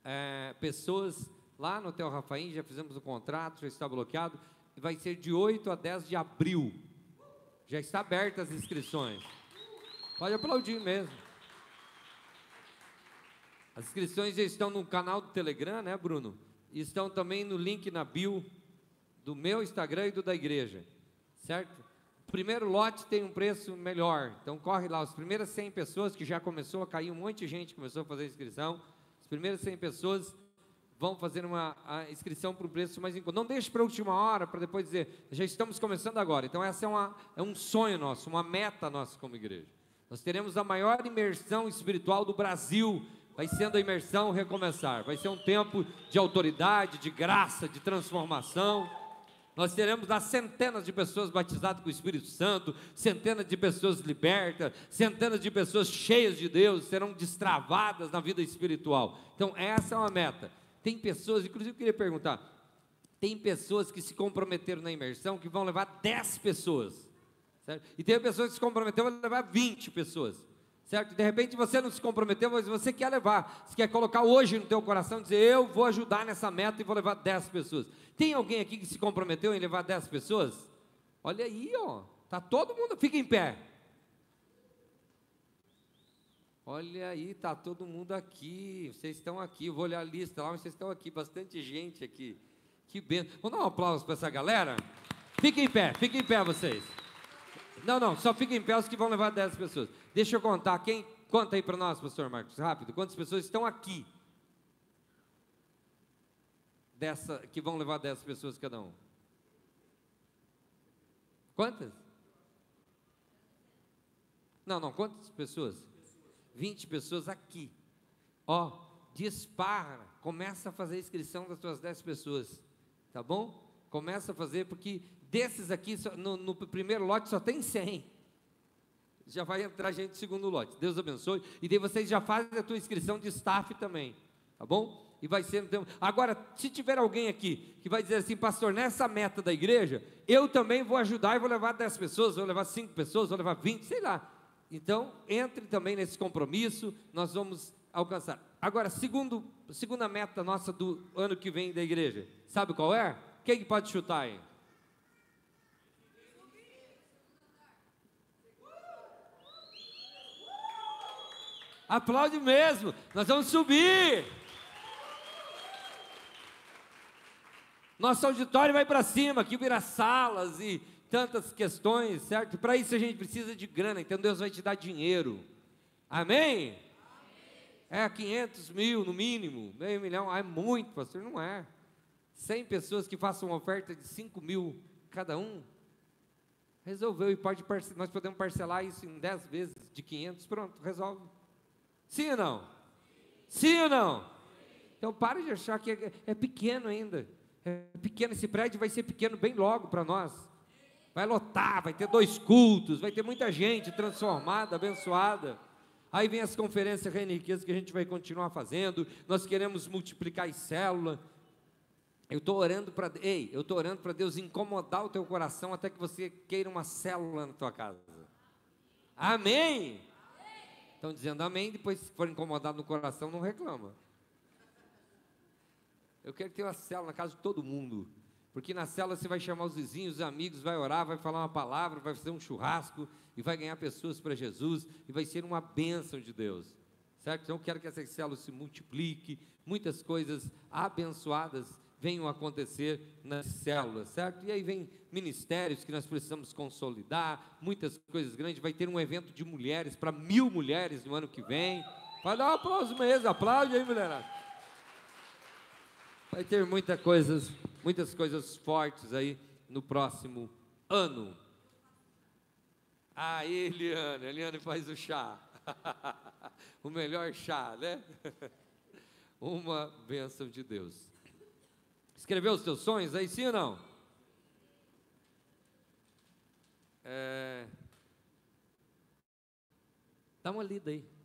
é, pessoas lá no Hotel Rafaim, já fizemos o contrato, já está bloqueado, vai ser de 8 a 10 de abril. Já está aberta as inscrições. Pode aplaudir mesmo. As inscrições já estão no canal do Telegram, né, Bruno? E estão também no link na bio do meu Instagram e do da igreja, certo? O primeiro lote tem um preço melhor, então corre lá. As primeiras 100 pessoas, que já começou a cair, um monte de gente começou a fazer inscrição. As primeiras 100 pessoas vão fazer uma inscrição para o preço mais em conta. Não deixe para a última hora, para depois dizer, já estamos começando agora. Então, essa é, uma, é um sonho nosso, uma meta nossa como igreja. Nós teremos a maior imersão espiritual do Brasil. Vai sendo a imersão recomeçar. Vai ser um tempo de autoridade, de graça, de transformação. Nós teremos lá centenas de pessoas batizadas com o Espírito Santo, centenas de pessoas libertas, centenas de pessoas cheias de Deus serão destravadas na vida espiritual. Então, essa é uma meta. Tem pessoas, inclusive eu queria perguntar, tem pessoas que se comprometeram na imersão que vão levar 10 pessoas, certo? E tem pessoas que se comprometeram a levar 20 pessoas, certo? De repente você não se comprometeu, mas você quer levar, você quer colocar hoje no teu coração, dizer, eu vou ajudar nessa meta e vou levar 10 pessoas. Tem alguém aqui que se comprometeu em levar 10 pessoas? Olha aí, ó, tá todo mundo, fica em pé. Olha aí, tá todo mundo aqui. Vocês estão aqui. Eu vou olhar a lista lá, mas vocês estão aqui, bastante gente aqui. Que bem. Vamos dar um aplauso para essa galera? Fiquem em pé, fiquem em pé vocês. Não, não, só fiquem em pé os que vão levar 10 pessoas. Deixa eu contar. Quem conta aí para nós, pastor Marcos, rápido. Quantas pessoas estão aqui? dessa que vão levar 10 pessoas cada um? Quantas? Não, não, quantas pessoas? 20 pessoas aqui. Ó, dispara, começa a fazer a inscrição das suas 10 pessoas. Tá bom? Começa a fazer, porque desses aqui, no, no primeiro lote só tem 100 já vai entrar gente no segundo lote. Deus abençoe. E daí vocês já fazem a tua inscrição de staff também, tá bom? E vai ser. Agora, se tiver alguém aqui que vai dizer assim, pastor, nessa meta da igreja, eu também vou ajudar e vou levar 10 pessoas, vou levar 5 pessoas, vou levar 20, sei lá. Então, entre também nesse compromisso, nós vamos alcançar. Agora, segundo, segunda meta nossa do ano que vem da igreja, sabe qual é? Quem pode chutar aí? Aplaude mesmo, nós vamos subir. Nosso auditório vai para cima, aqui virá salas e tantas questões, certo? Para isso a gente precisa de grana, então Deus vai te dar dinheiro. Amém? Amém. É 500 mil no mínimo, meio milhão, ah, é muito, pastor, não é. 100 pessoas que façam uma oferta de 5 mil cada um, resolveu e pode nós podemos parcelar isso em 10 vezes de 500, pronto, resolve. Sim ou não? Sim ou não? Então pare de achar que é, é pequeno ainda. É pequeno, esse prédio vai ser pequeno bem logo para nós vai lotar, vai ter dois cultos, vai ter muita gente transformada, abençoada. Aí vem as conferências Reiniqueza que a gente vai continuar fazendo. Nós queremos multiplicar as células. Eu estou orando para, ei, eu estou orando para Deus incomodar o teu coração até que você queira uma célula na tua casa. Amém? Estão dizendo amém, depois se for incomodado no coração, não reclama. Eu quero ter uma célula na casa de todo mundo. Porque na cela você vai chamar os vizinhos, os amigos, vai orar, vai falar uma palavra, vai fazer um churrasco e vai ganhar pessoas para Jesus e vai ser uma bênção de Deus. Certo? Então eu quero que essa célula se multiplique, muitas coisas abençoadas venham acontecer nas células, certo? E aí vem ministérios que nós precisamos consolidar, muitas coisas grandes. Vai ter um evento de mulheres para mil mulheres no ano que vem. Vai dar um aplauso mesmo, aplaude aí, mulherada. Vai ter muita coisas muitas coisas fortes aí no próximo ano. Ah, Eliane, Eliane faz o chá. *laughs* o melhor chá, né? *laughs* Uma bênção de Deus. Escreveu os teus sonhos aí, sim ou não? É... Dá uma lida aí.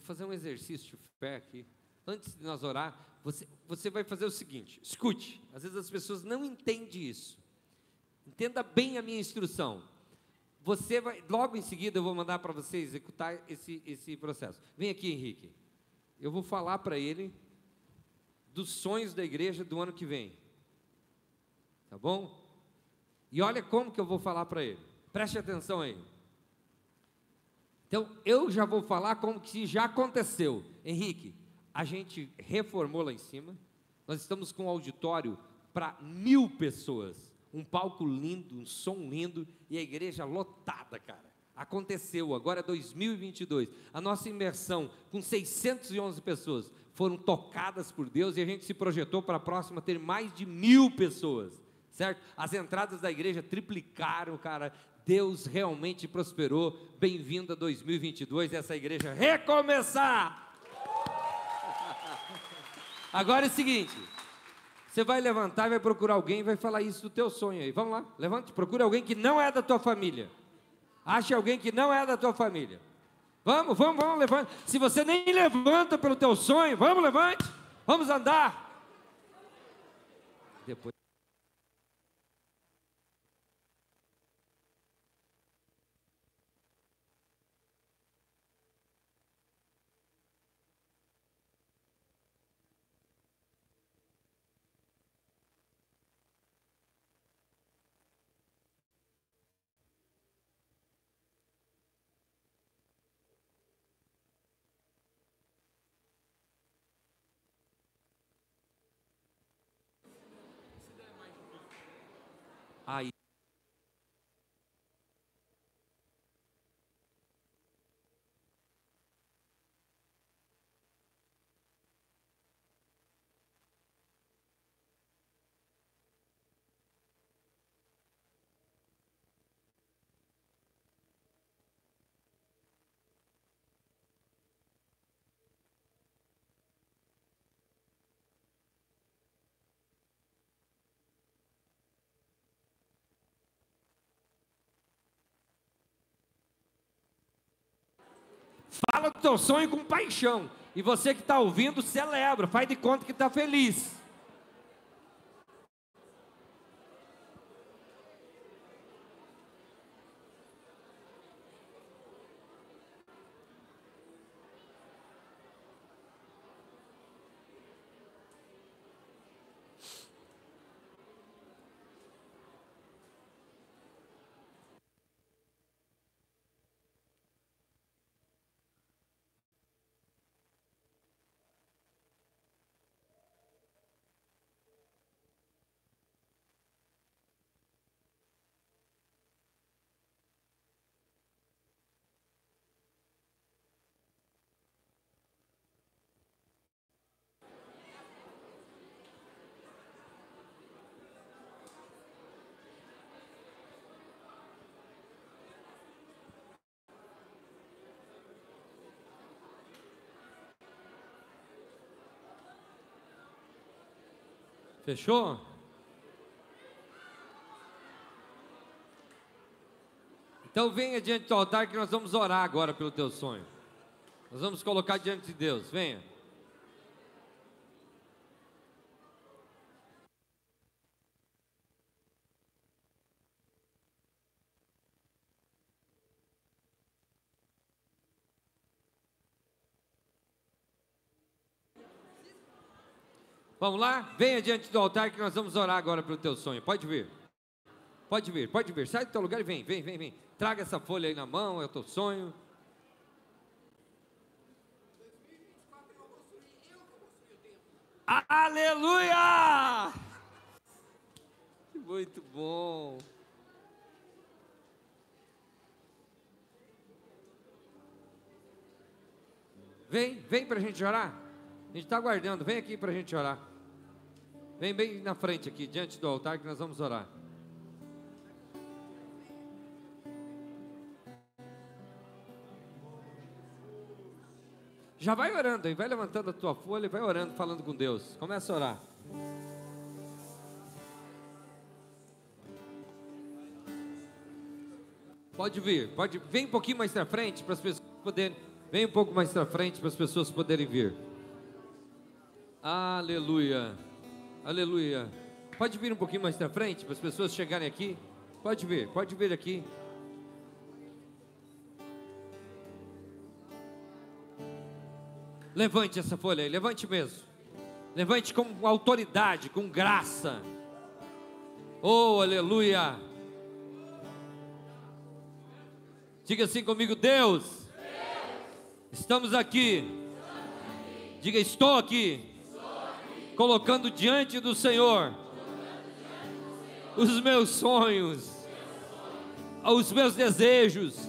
Vou fazer um exercício de fé aqui. Antes de nós orar, você, você vai fazer o seguinte: escute. Às vezes as pessoas não entendem isso. Entenda bem a minha instrução. Você vai, logo em seguida, eu vou mandar para você executar esse, esse processo. Vem aqui, Henrique. Eu vou falar para ele dos sonhos da igreja do ano que vem. Tá bom? E olha como que eu vou falar para ele. Preste atenção aí. Então, eu já vou falar como que já aconteceu. Henrique, a gente reformou lá em cima. Nós estamos com um auditório para mil pessoas. Um palco lindo, um som lindo e a igreja lotada, cara. Aconteceu, agora é 2022. A nossa imersão com 611 pessoas foram tocadas por Deus e a gente se projetou para a próxima ter mais de mil pessoas certo? As entradas da igreja triplicaram, cara. Deus realmente prosperou. Bem-vindo a 2022, essa igreja recomeçar. *laughs* Agora é o seguinte, você vai levantar e vai procurar alguém e vai falar isso do teu sonho aí. Vamos lá, levante, procura alguém que não é da tua família. Ache alguém que não é da tua família. Vamos, vamos, vamos, levante. Se você nem levanta pelo teu sonho, vamos, levante. Vamos andar. Aí Fala do teu sonho com paixão. E você que está ouvindo, celebra, faz de conta que está feliz. Fechou? Então venha diante do altar que nós vamos orar agora pelo teu sonho. Nós vamos colocar diante de Deus. Venha. Vamos lá? Venha diante do altar que nós vamos orar agora pelo teu sonho. Pode vir. Pode vir, pode vir. Sai do teu lugar e vem, vem, vem, vem. Traga essa folha aí na mão, é o teu sonho. Aleluia! Muito bom. Vem, vem para a gente orar. A gente está aguardando. Vem aqui para a gente orar. Vem bem na frente aqui, diante do altar, que nós vamos orar. Já vai orando aí, vai levantando a tua folha e vai orando, falando com Deus. Começa a orar. Pode vir, pode, vem um pouquinho mais para frente para as pessoas poderem, vem um pouco mais para frente para as pessoas poderem vir. Aleluia. Aleluia. Pode vir um pouquinho mais para frente para as pessoas chegarem aqui? Pode vir, pode vir aqui. Levante essa folha aí, levante mesmo. Levante com autoridade, com graça. Oh, aleluia. Diga assim comigo, Deus. Deus. Estamos, aqui. estamos aqui. Diga, estou aqui colocando diante do Senhor os meus sonhos, os meus desejos,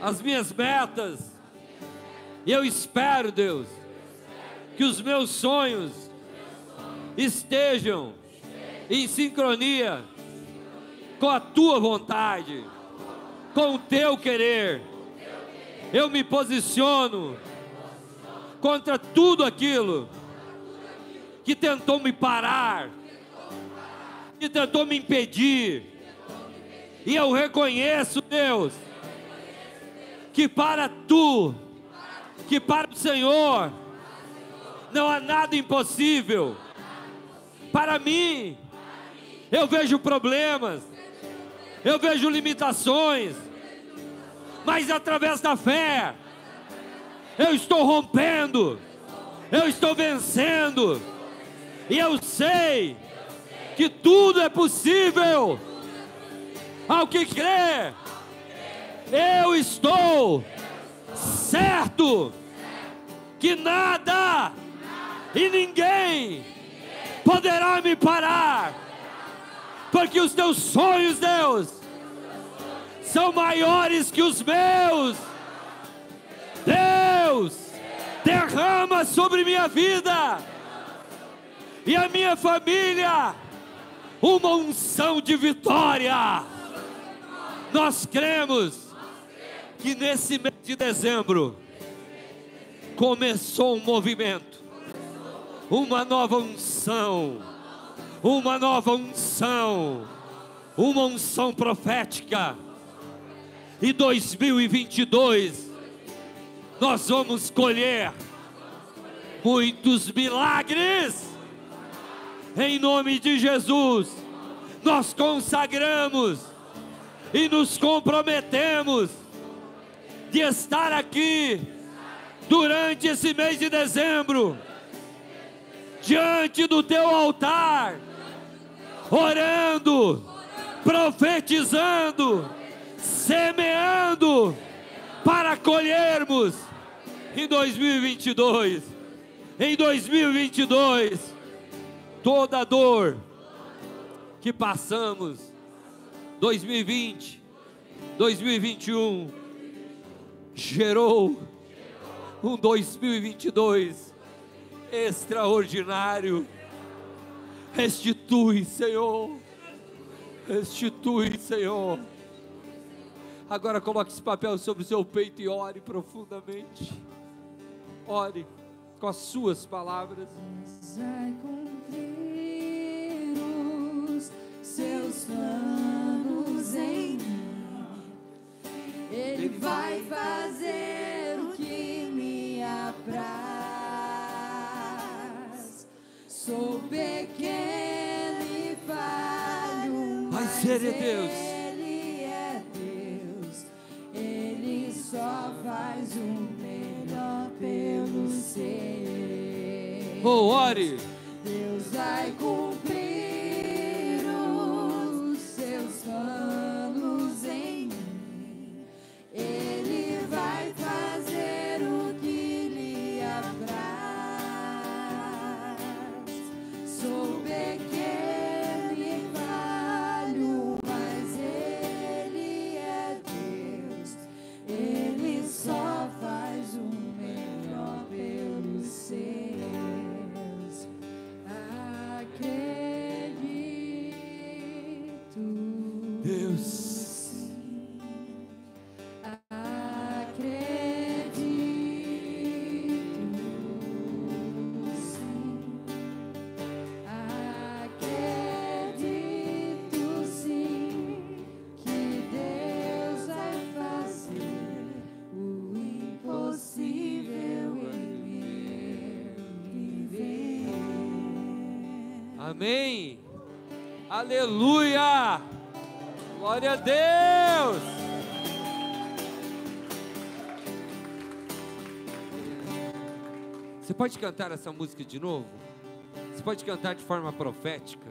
as minhas metas. E eu espero, Deus, que os meus sonhos estejam em sincronia com a tua vontade, com o teu querer. Eu me posiciono contra tudo aquilo que tentou me parar, que tentou me impedir. E eu reconheço, Deus, que para tu, que para o Senhor, não há nada impossível. Para mim, eu vejo problemas, eu vejo limitações, mas através da fé, eu estou rompendo, eu estou vencendo e eu sei que tudo é possível ao que crê. Eu estou certo que nada e ninguém poderá me parar, porque os teus sonhos, Deus, são maiores que os meus. Deus, derrama sobre minha vida e a minha família uma unção de vitória. Nós cremos que nesse mês de dezembro começou um movimento, uma nova unção, uma nova unção, uma unção profética. E 2022 nós vamos colher muitos milagres. Em nome de Jesus, nós consagramos e nos comprometemos de estar aqui durante esse mês de dezembro, diante do teu altar, orando, profetizando, semeando, para colhermos em 2022. Em 2022, toda dor que passamos, 2020, 2021, gerou um 2022 extraordinário. Restitui, Senhor. Restitui, Senhor. Agora coloque esse papel sobre o seu peito e ore profundamente. Ore com as suas palavras. Planos em mim. Ele vai fazer o que me apraz. Sou pequeno e falho. Mas ser, é Deus. Ele é Deus. Ele só faz o melhor pelo seu. Oh, ore. Deus vai cumprir pode cantar essa música de novo? Você pode cantar de forma profética?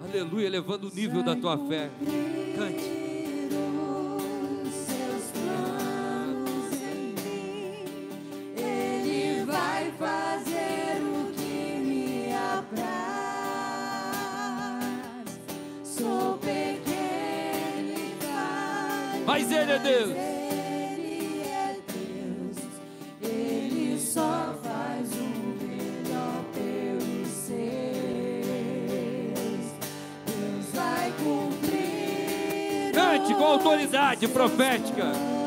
Aleluia, elevando o nível da tua fé. Cante. Os seus planos em com autoridade profética.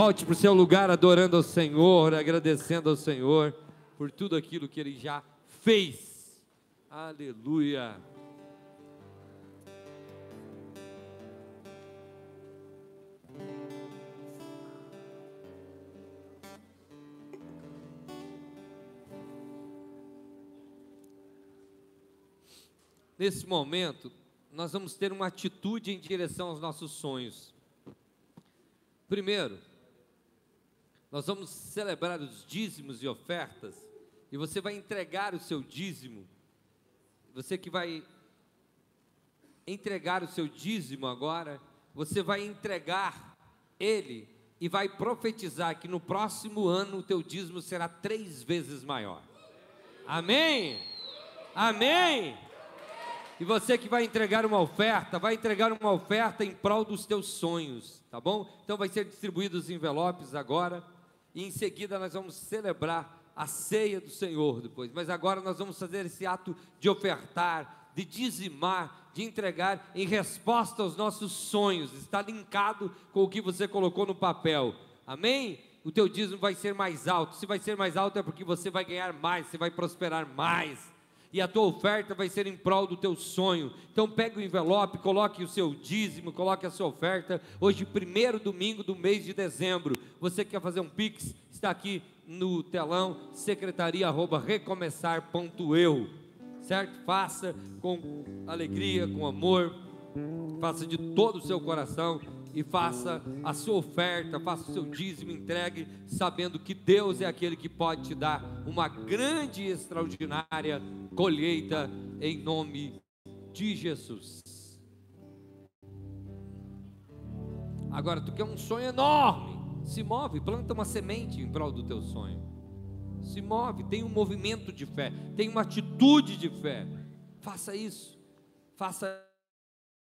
Volte para o seu lugar adorando ao Senhor, agradecendo ao Senhor por tudo aquilo que Ele já fez. Aleluia. Nesse momento, nós vamos ter uma atitude em direção aos nossos sonhos. Primeiro, nós vamos celebrar os dízimos e ofertas, e você vai entregar o seu dízimo. Você que vai entregar o seu dízimo agora, você vai entregar ele e vai profetizar que no próximo ano o teu dízimo será três vezes maior. Amém? Amém? E você que vai entregar uma oferta, vai entregar uma oferta em prol dos teus sonhos, tá bom? Então vai ser distribuídos os envelopes agora e em seguida nós vamos celebrar a ceia do Senhor depois. Mas agora nós vamos fazer esse ato de ofertar, de dizimar, de entregar em resposta aos nossos sonhos. Está linkado com o que você colocou no papel. Amém? O teu dízimo vai ser mais alto. Se vai ser mais alto é porque você vai ganhar mais, você vai prosperar mais e a tua oferta vai ser em prol do teu sonho. Então pegue o envelope, coloque o seu dízimo, coloque a sua oferta. Hoje, primeiro domingo do mês de dezembro. Você quer fazer um pix? Está aqui no telão, secretaria@recomeçar.eu. Certo? Faça com alegria, com amor, faça de todo o seu coração e faça a sua oferta, faça o seu dízimo, entregue, sabendo que Deus é aquele que pode te dar uma grande e extraordinária colheita em nome de Jesus. Agora, tu quer um sonho enorme, se move, planta uma semente em prol do teu sonho. Se move, tem um movimento de fé, tem uma atitude de fé. Faça isso. Faça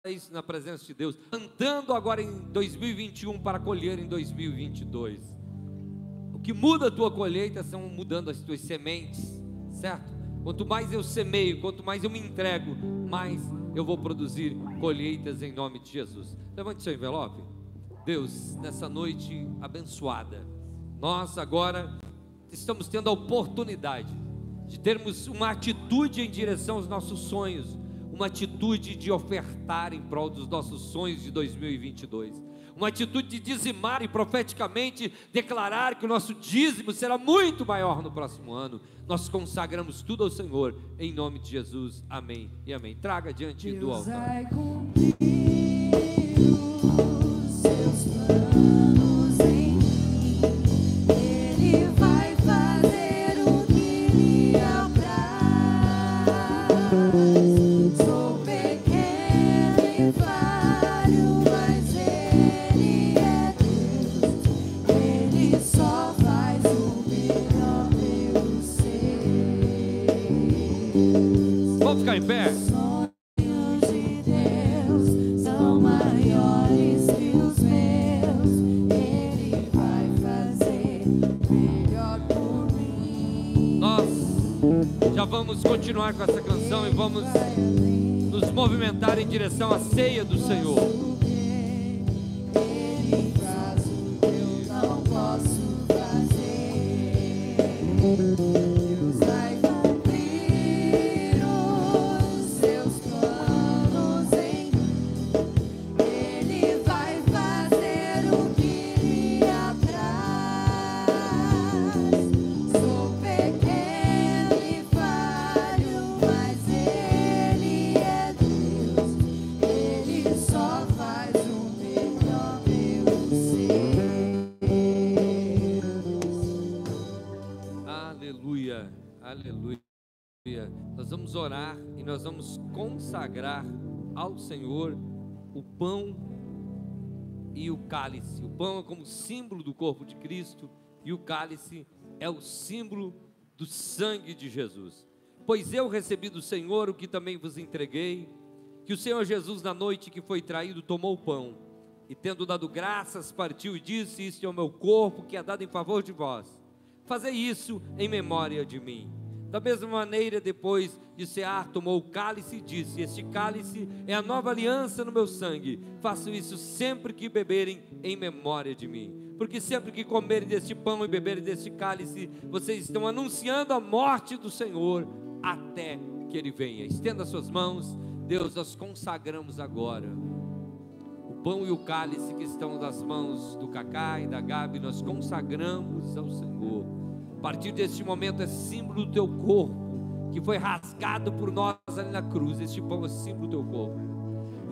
isso na presença de Deus, andando agora em 2021 para colher em 2022. O que muda a tua colheita são mudando as tuas sementes, certo? Quanto mais eu semeio, quanto mais eu me entrego, mais eu vou produzir colheitas em nome de Jesus. Levante seu envelope. Deus, nessa noite abençoada, nós agora estamos tendo a oportunidade de termos uma atitude em direção aos nossos sonhos uma atitude de ofertar em prol dos nossos sonhos de 2022, uma atitude de dizimar e profeticamente declarar que o nosso dízimo será muito maior no próximo ano. Nós consagramos tudo ao Senhor, em nome de Jesus. Amém e amém. Traga diante Deus do altar. Direção à ceia do Senhor. Ao Senhor o pão e o cálice. O pão é como símbolo do corpo de Cristo e o cálice é o símbolo do sangue de Jesus. Pois eu recebi do Senhor o que também vos entreguei, que o Senhor Jesus, na noite que foi traído, tomou o pão e, tendo dado graças, partiu e disse: Isto é o meu corpo que é dado em favor de vós. Fazei isso em memória de mim. Da mesma maneira, depois de cear, tomou o cálice e disse: Este cálice é a nova aliança no meu sangue. Façam isso sempre que beberem em memória de mim. Porque sempre que comerem deste pão e beberem deste cálice, vocês estão anunciando a morte do Senhor até que ele venha. Estenda suas mãos. Deus, nós consagramos agora o pão e o cálice que estão nas mãos do Cacá e da Gabi, nós consagramos ao Senhor. Partir deste momento é símbolo do teu corpo, que foi rasgado por nós ali na cruz. Este pão é símbolo do teu corpo.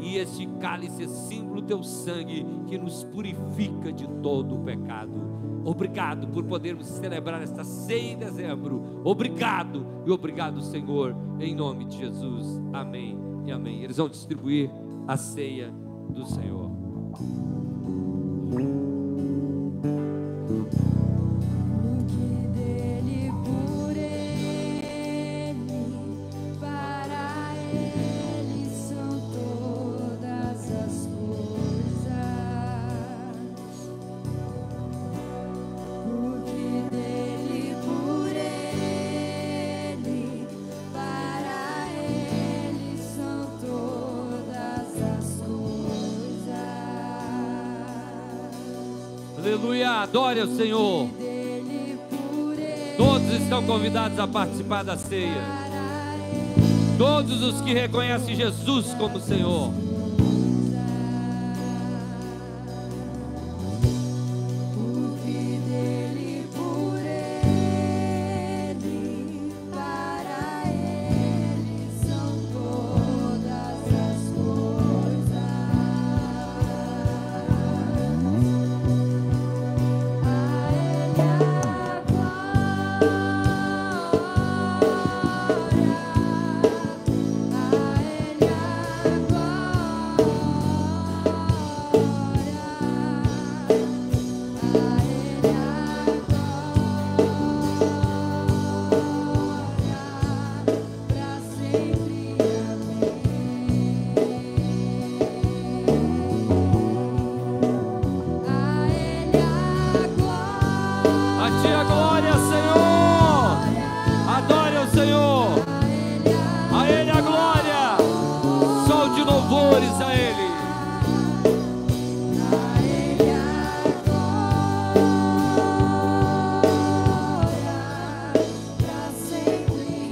E este cálice é símbolo do teu sangue, que nos purifica de todo o pecado. Obrigado por podermos celebrar esta ceia em dezembro. Obrigado e obrigado, Senhor, em nome de Jesus. Amém e amém. Eles vão distribuir a ceia do Senhor. Adore ao Senhor. Todos estão convidados a participar da ceia. Todos os que reconhecem Jesus como Senhor.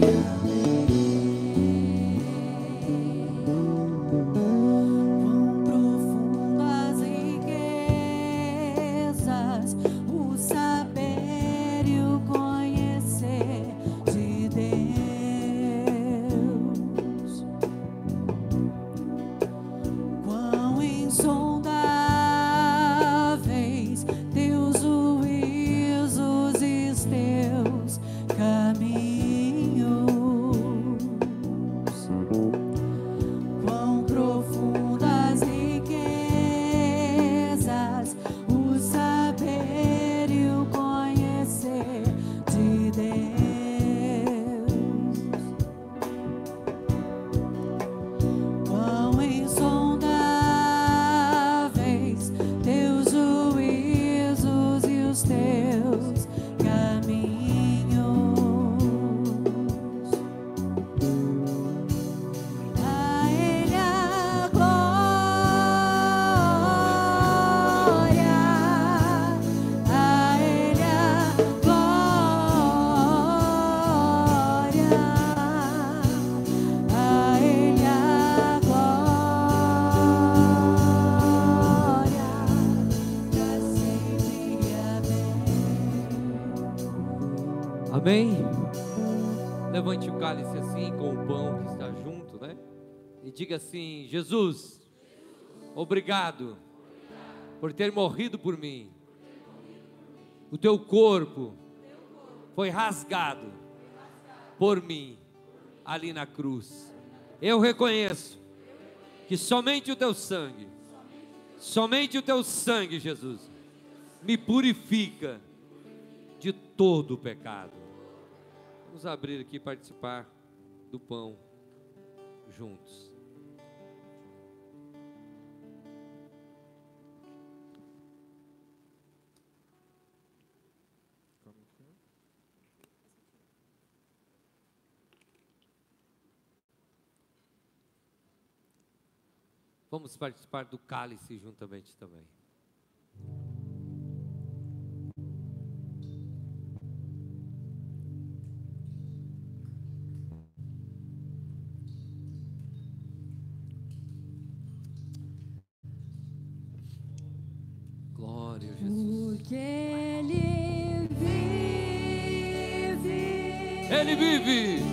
Sempre, Diga assim: Jesus, obrigado por ter morrido por mim. O teu corpo foi rasgado por mim ali na cruz. Eu reconheço que somente o teu sangue, somente o teu sangue, Jesus, me purifica de todo o pecado. Vamos abrir aqui e participar do pão juntos. Vamos participar do cálice juntamente também. Glória a Jesus. Porque Ele vive, Ele vive.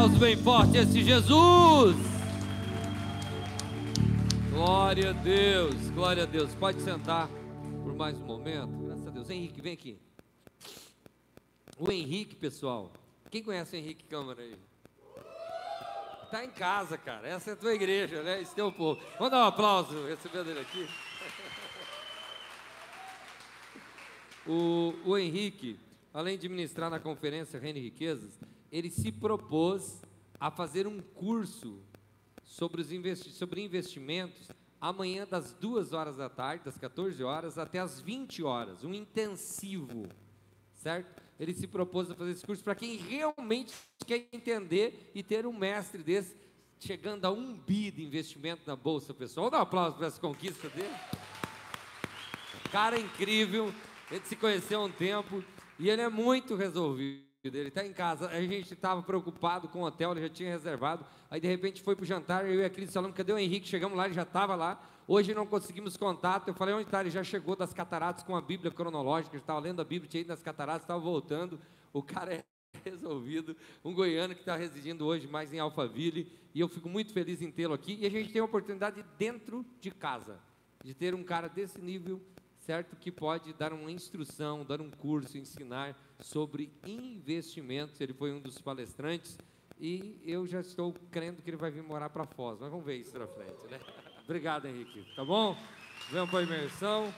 Aplauso bem forte a esse Jesus. Glória a Deus, glória a Deus. Pode sentar por mais um momento. Graças a Deus. Henrique, vem aqui. O Henrique, pessoal. Quem conhece o Henrique Câmara aí? Tá em casa, cara. Essa é a tua igreja, né? Esse é o povo. Vamos dar um aplauso recebendo ele aqui. *laughs* O, o Henrique, além de ministrar na conferência Reino e Riquezas, ele se propôs a fazer um curso sobre, os investi sobre investimentos amanhã das 2 horas da tarde, das 14 horas até as 20 horas, um intensivo, certo? Ele se propôs a fazer esse curso para quem realmente quer entender e ter um mestre desse chegando a um bi de investimento na bolsa, pessoal. Vamos dar um aplauso para essa conquista dele. Cara incrível, gente se conheceu há um tempo e ele é muito resolvido. Ele está em casa. A gente estava preocupado com o hotel, ele já tinha reservado. Aí de repente foi para o jantar, eu e a Cris falamos: cadê o Henrique? Chegamos lá, ele já estava lá. Hoje não conseguimos contato. Eu falei: onde está? Ele já chegou das cataratas com a Bíblia cronológica. Ele estava lendo a Bíblia, tinha ido nas cataratas, estava voltando. O cara é *laughs* resolvido. Um goiano que está residindo hoje mais em Alphaville. E eu fico muito feliz em tê-lo aqui. E a gente tem a oportunidade dentro de casa de ter um cara desse nível certo? Que pode dar uma instrução, dar um curso, ensinar sobre investimentos. Ele foi um dos palestrantes e eu já estou crendo que ele vai vir morar para Foz, mas vamos ver isso na frente, né? *laughs* Obrigado, Henrique. Tá bom? Vamos para a imersão.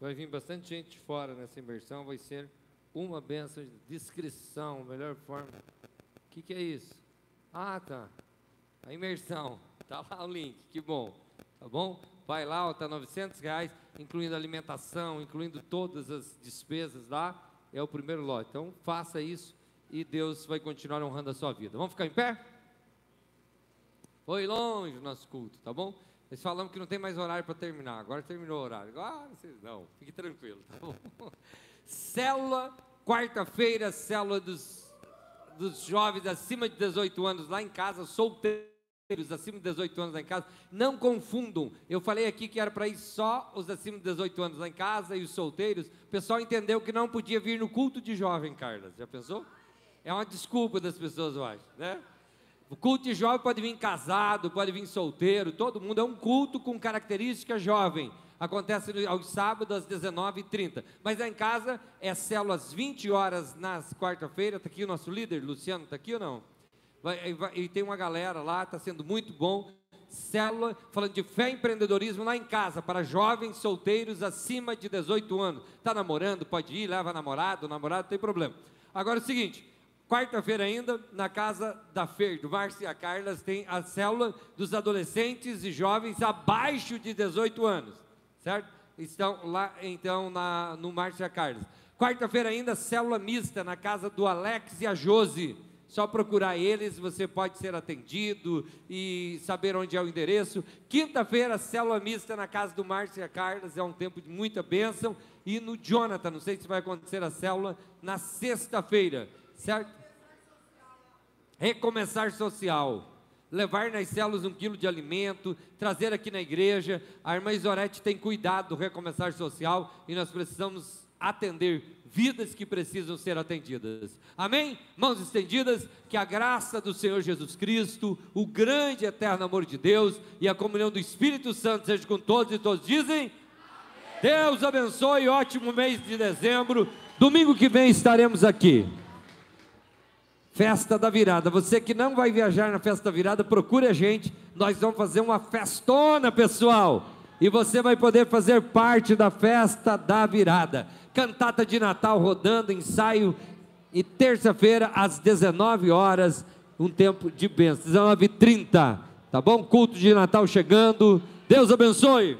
Vai vir bastante gente de fora nessa imersão, vai ser uma benção de descrição, melhor forma. O que, que é isso? Ah, tá. A imersão. Tá lá o link, que bom. Tá bom? Vai lá, está 900 reais, incluindo alimentação, incluindo todas as despesas lá, é o primeiro lote. Então, faça isso e Deus vai continuar honrando a sua vida. Vamos ficar em pé? Foi longe o nosso culto, tá bom? Eles falamos que não tem mais horário para terminar, agora terminou o horário. Agora vocês não, fique tranquilo, tá bom? *laughs* Célula, quarta-feira, célula dos, dos jovens acima de 18 anos lá em casa, solteiro acima de 18 anos lá em casa, não confundam. Eu falei aqui que era para ir só os acima de 18 anos lá em casa e os solteiros. O pessoal entendeu que não podia vir no culto de jovem, Carla. Já pensou? É uma desculpa das pessoas, eu acho, né? O culto de jovem pode vir casado, pode vir solteiro, todo mundo. É um culto com característica jovem. Acontece aos sábados às 19h30. Mas lá em casa é células 20 horas nas quarta-feira. Está aqui o nosso líder, Luciano, está aqui ou não? Vai, vai, e tem uma galera lá, está sendo muito bom. Célula falando de fé e empreendedorismo lá em casa, para jovens solteiros acima de 18 anos. Está namorando, pode ir, leva namorado, namorado, não tem problema. Agora é o seguinte, quarta-feira ainda, na casa da Fer, do Márcio e a Carlas, tem a célula dos adolescentes e jovens abaixo de 18 anos, certo? Estão lá, então, na, no Márcio e a Carlas. Quarta-feira ainda, célula mista na casa do Alex e a Josi só procurar eles, você pode ser atendido e saber onde é o endereço. Quinta-feira, célula mista na casa do Márcio e a Carlos, é um tempo de muita bênção. E no Jonathan, não sei se vai acontecer a célula na sexta-feira, certo? Recomeçar social. Levar nas células um quilo de alimento, trazer aqui na igreja. A irmã Isorete tem cuidado do recomeçar social e nós precisamos atender vidas que precisam ser atendidas. Amém? Mãos estendidas, que a graça do Senhor Jesus Cristo, o grande e eterno amor de Deus e a comunhão do Espírito Santo seja com todos e todos dizem. Deus abençoe, ótimo mês de dezembro. Domingo que vem estaremos aqui. Festa da virada. Você que não vai viajar na festa da virada, procure a gente. Nós vamos fazer uma festona, pessoal. E você vai poder fazer parte da festa da virada cantata de Natal rodando, ensaio, e terça-feira às 19 horas, um tempo de bênção, 19h30, tá bom? Culto de Natal chegando, Deus abençoe.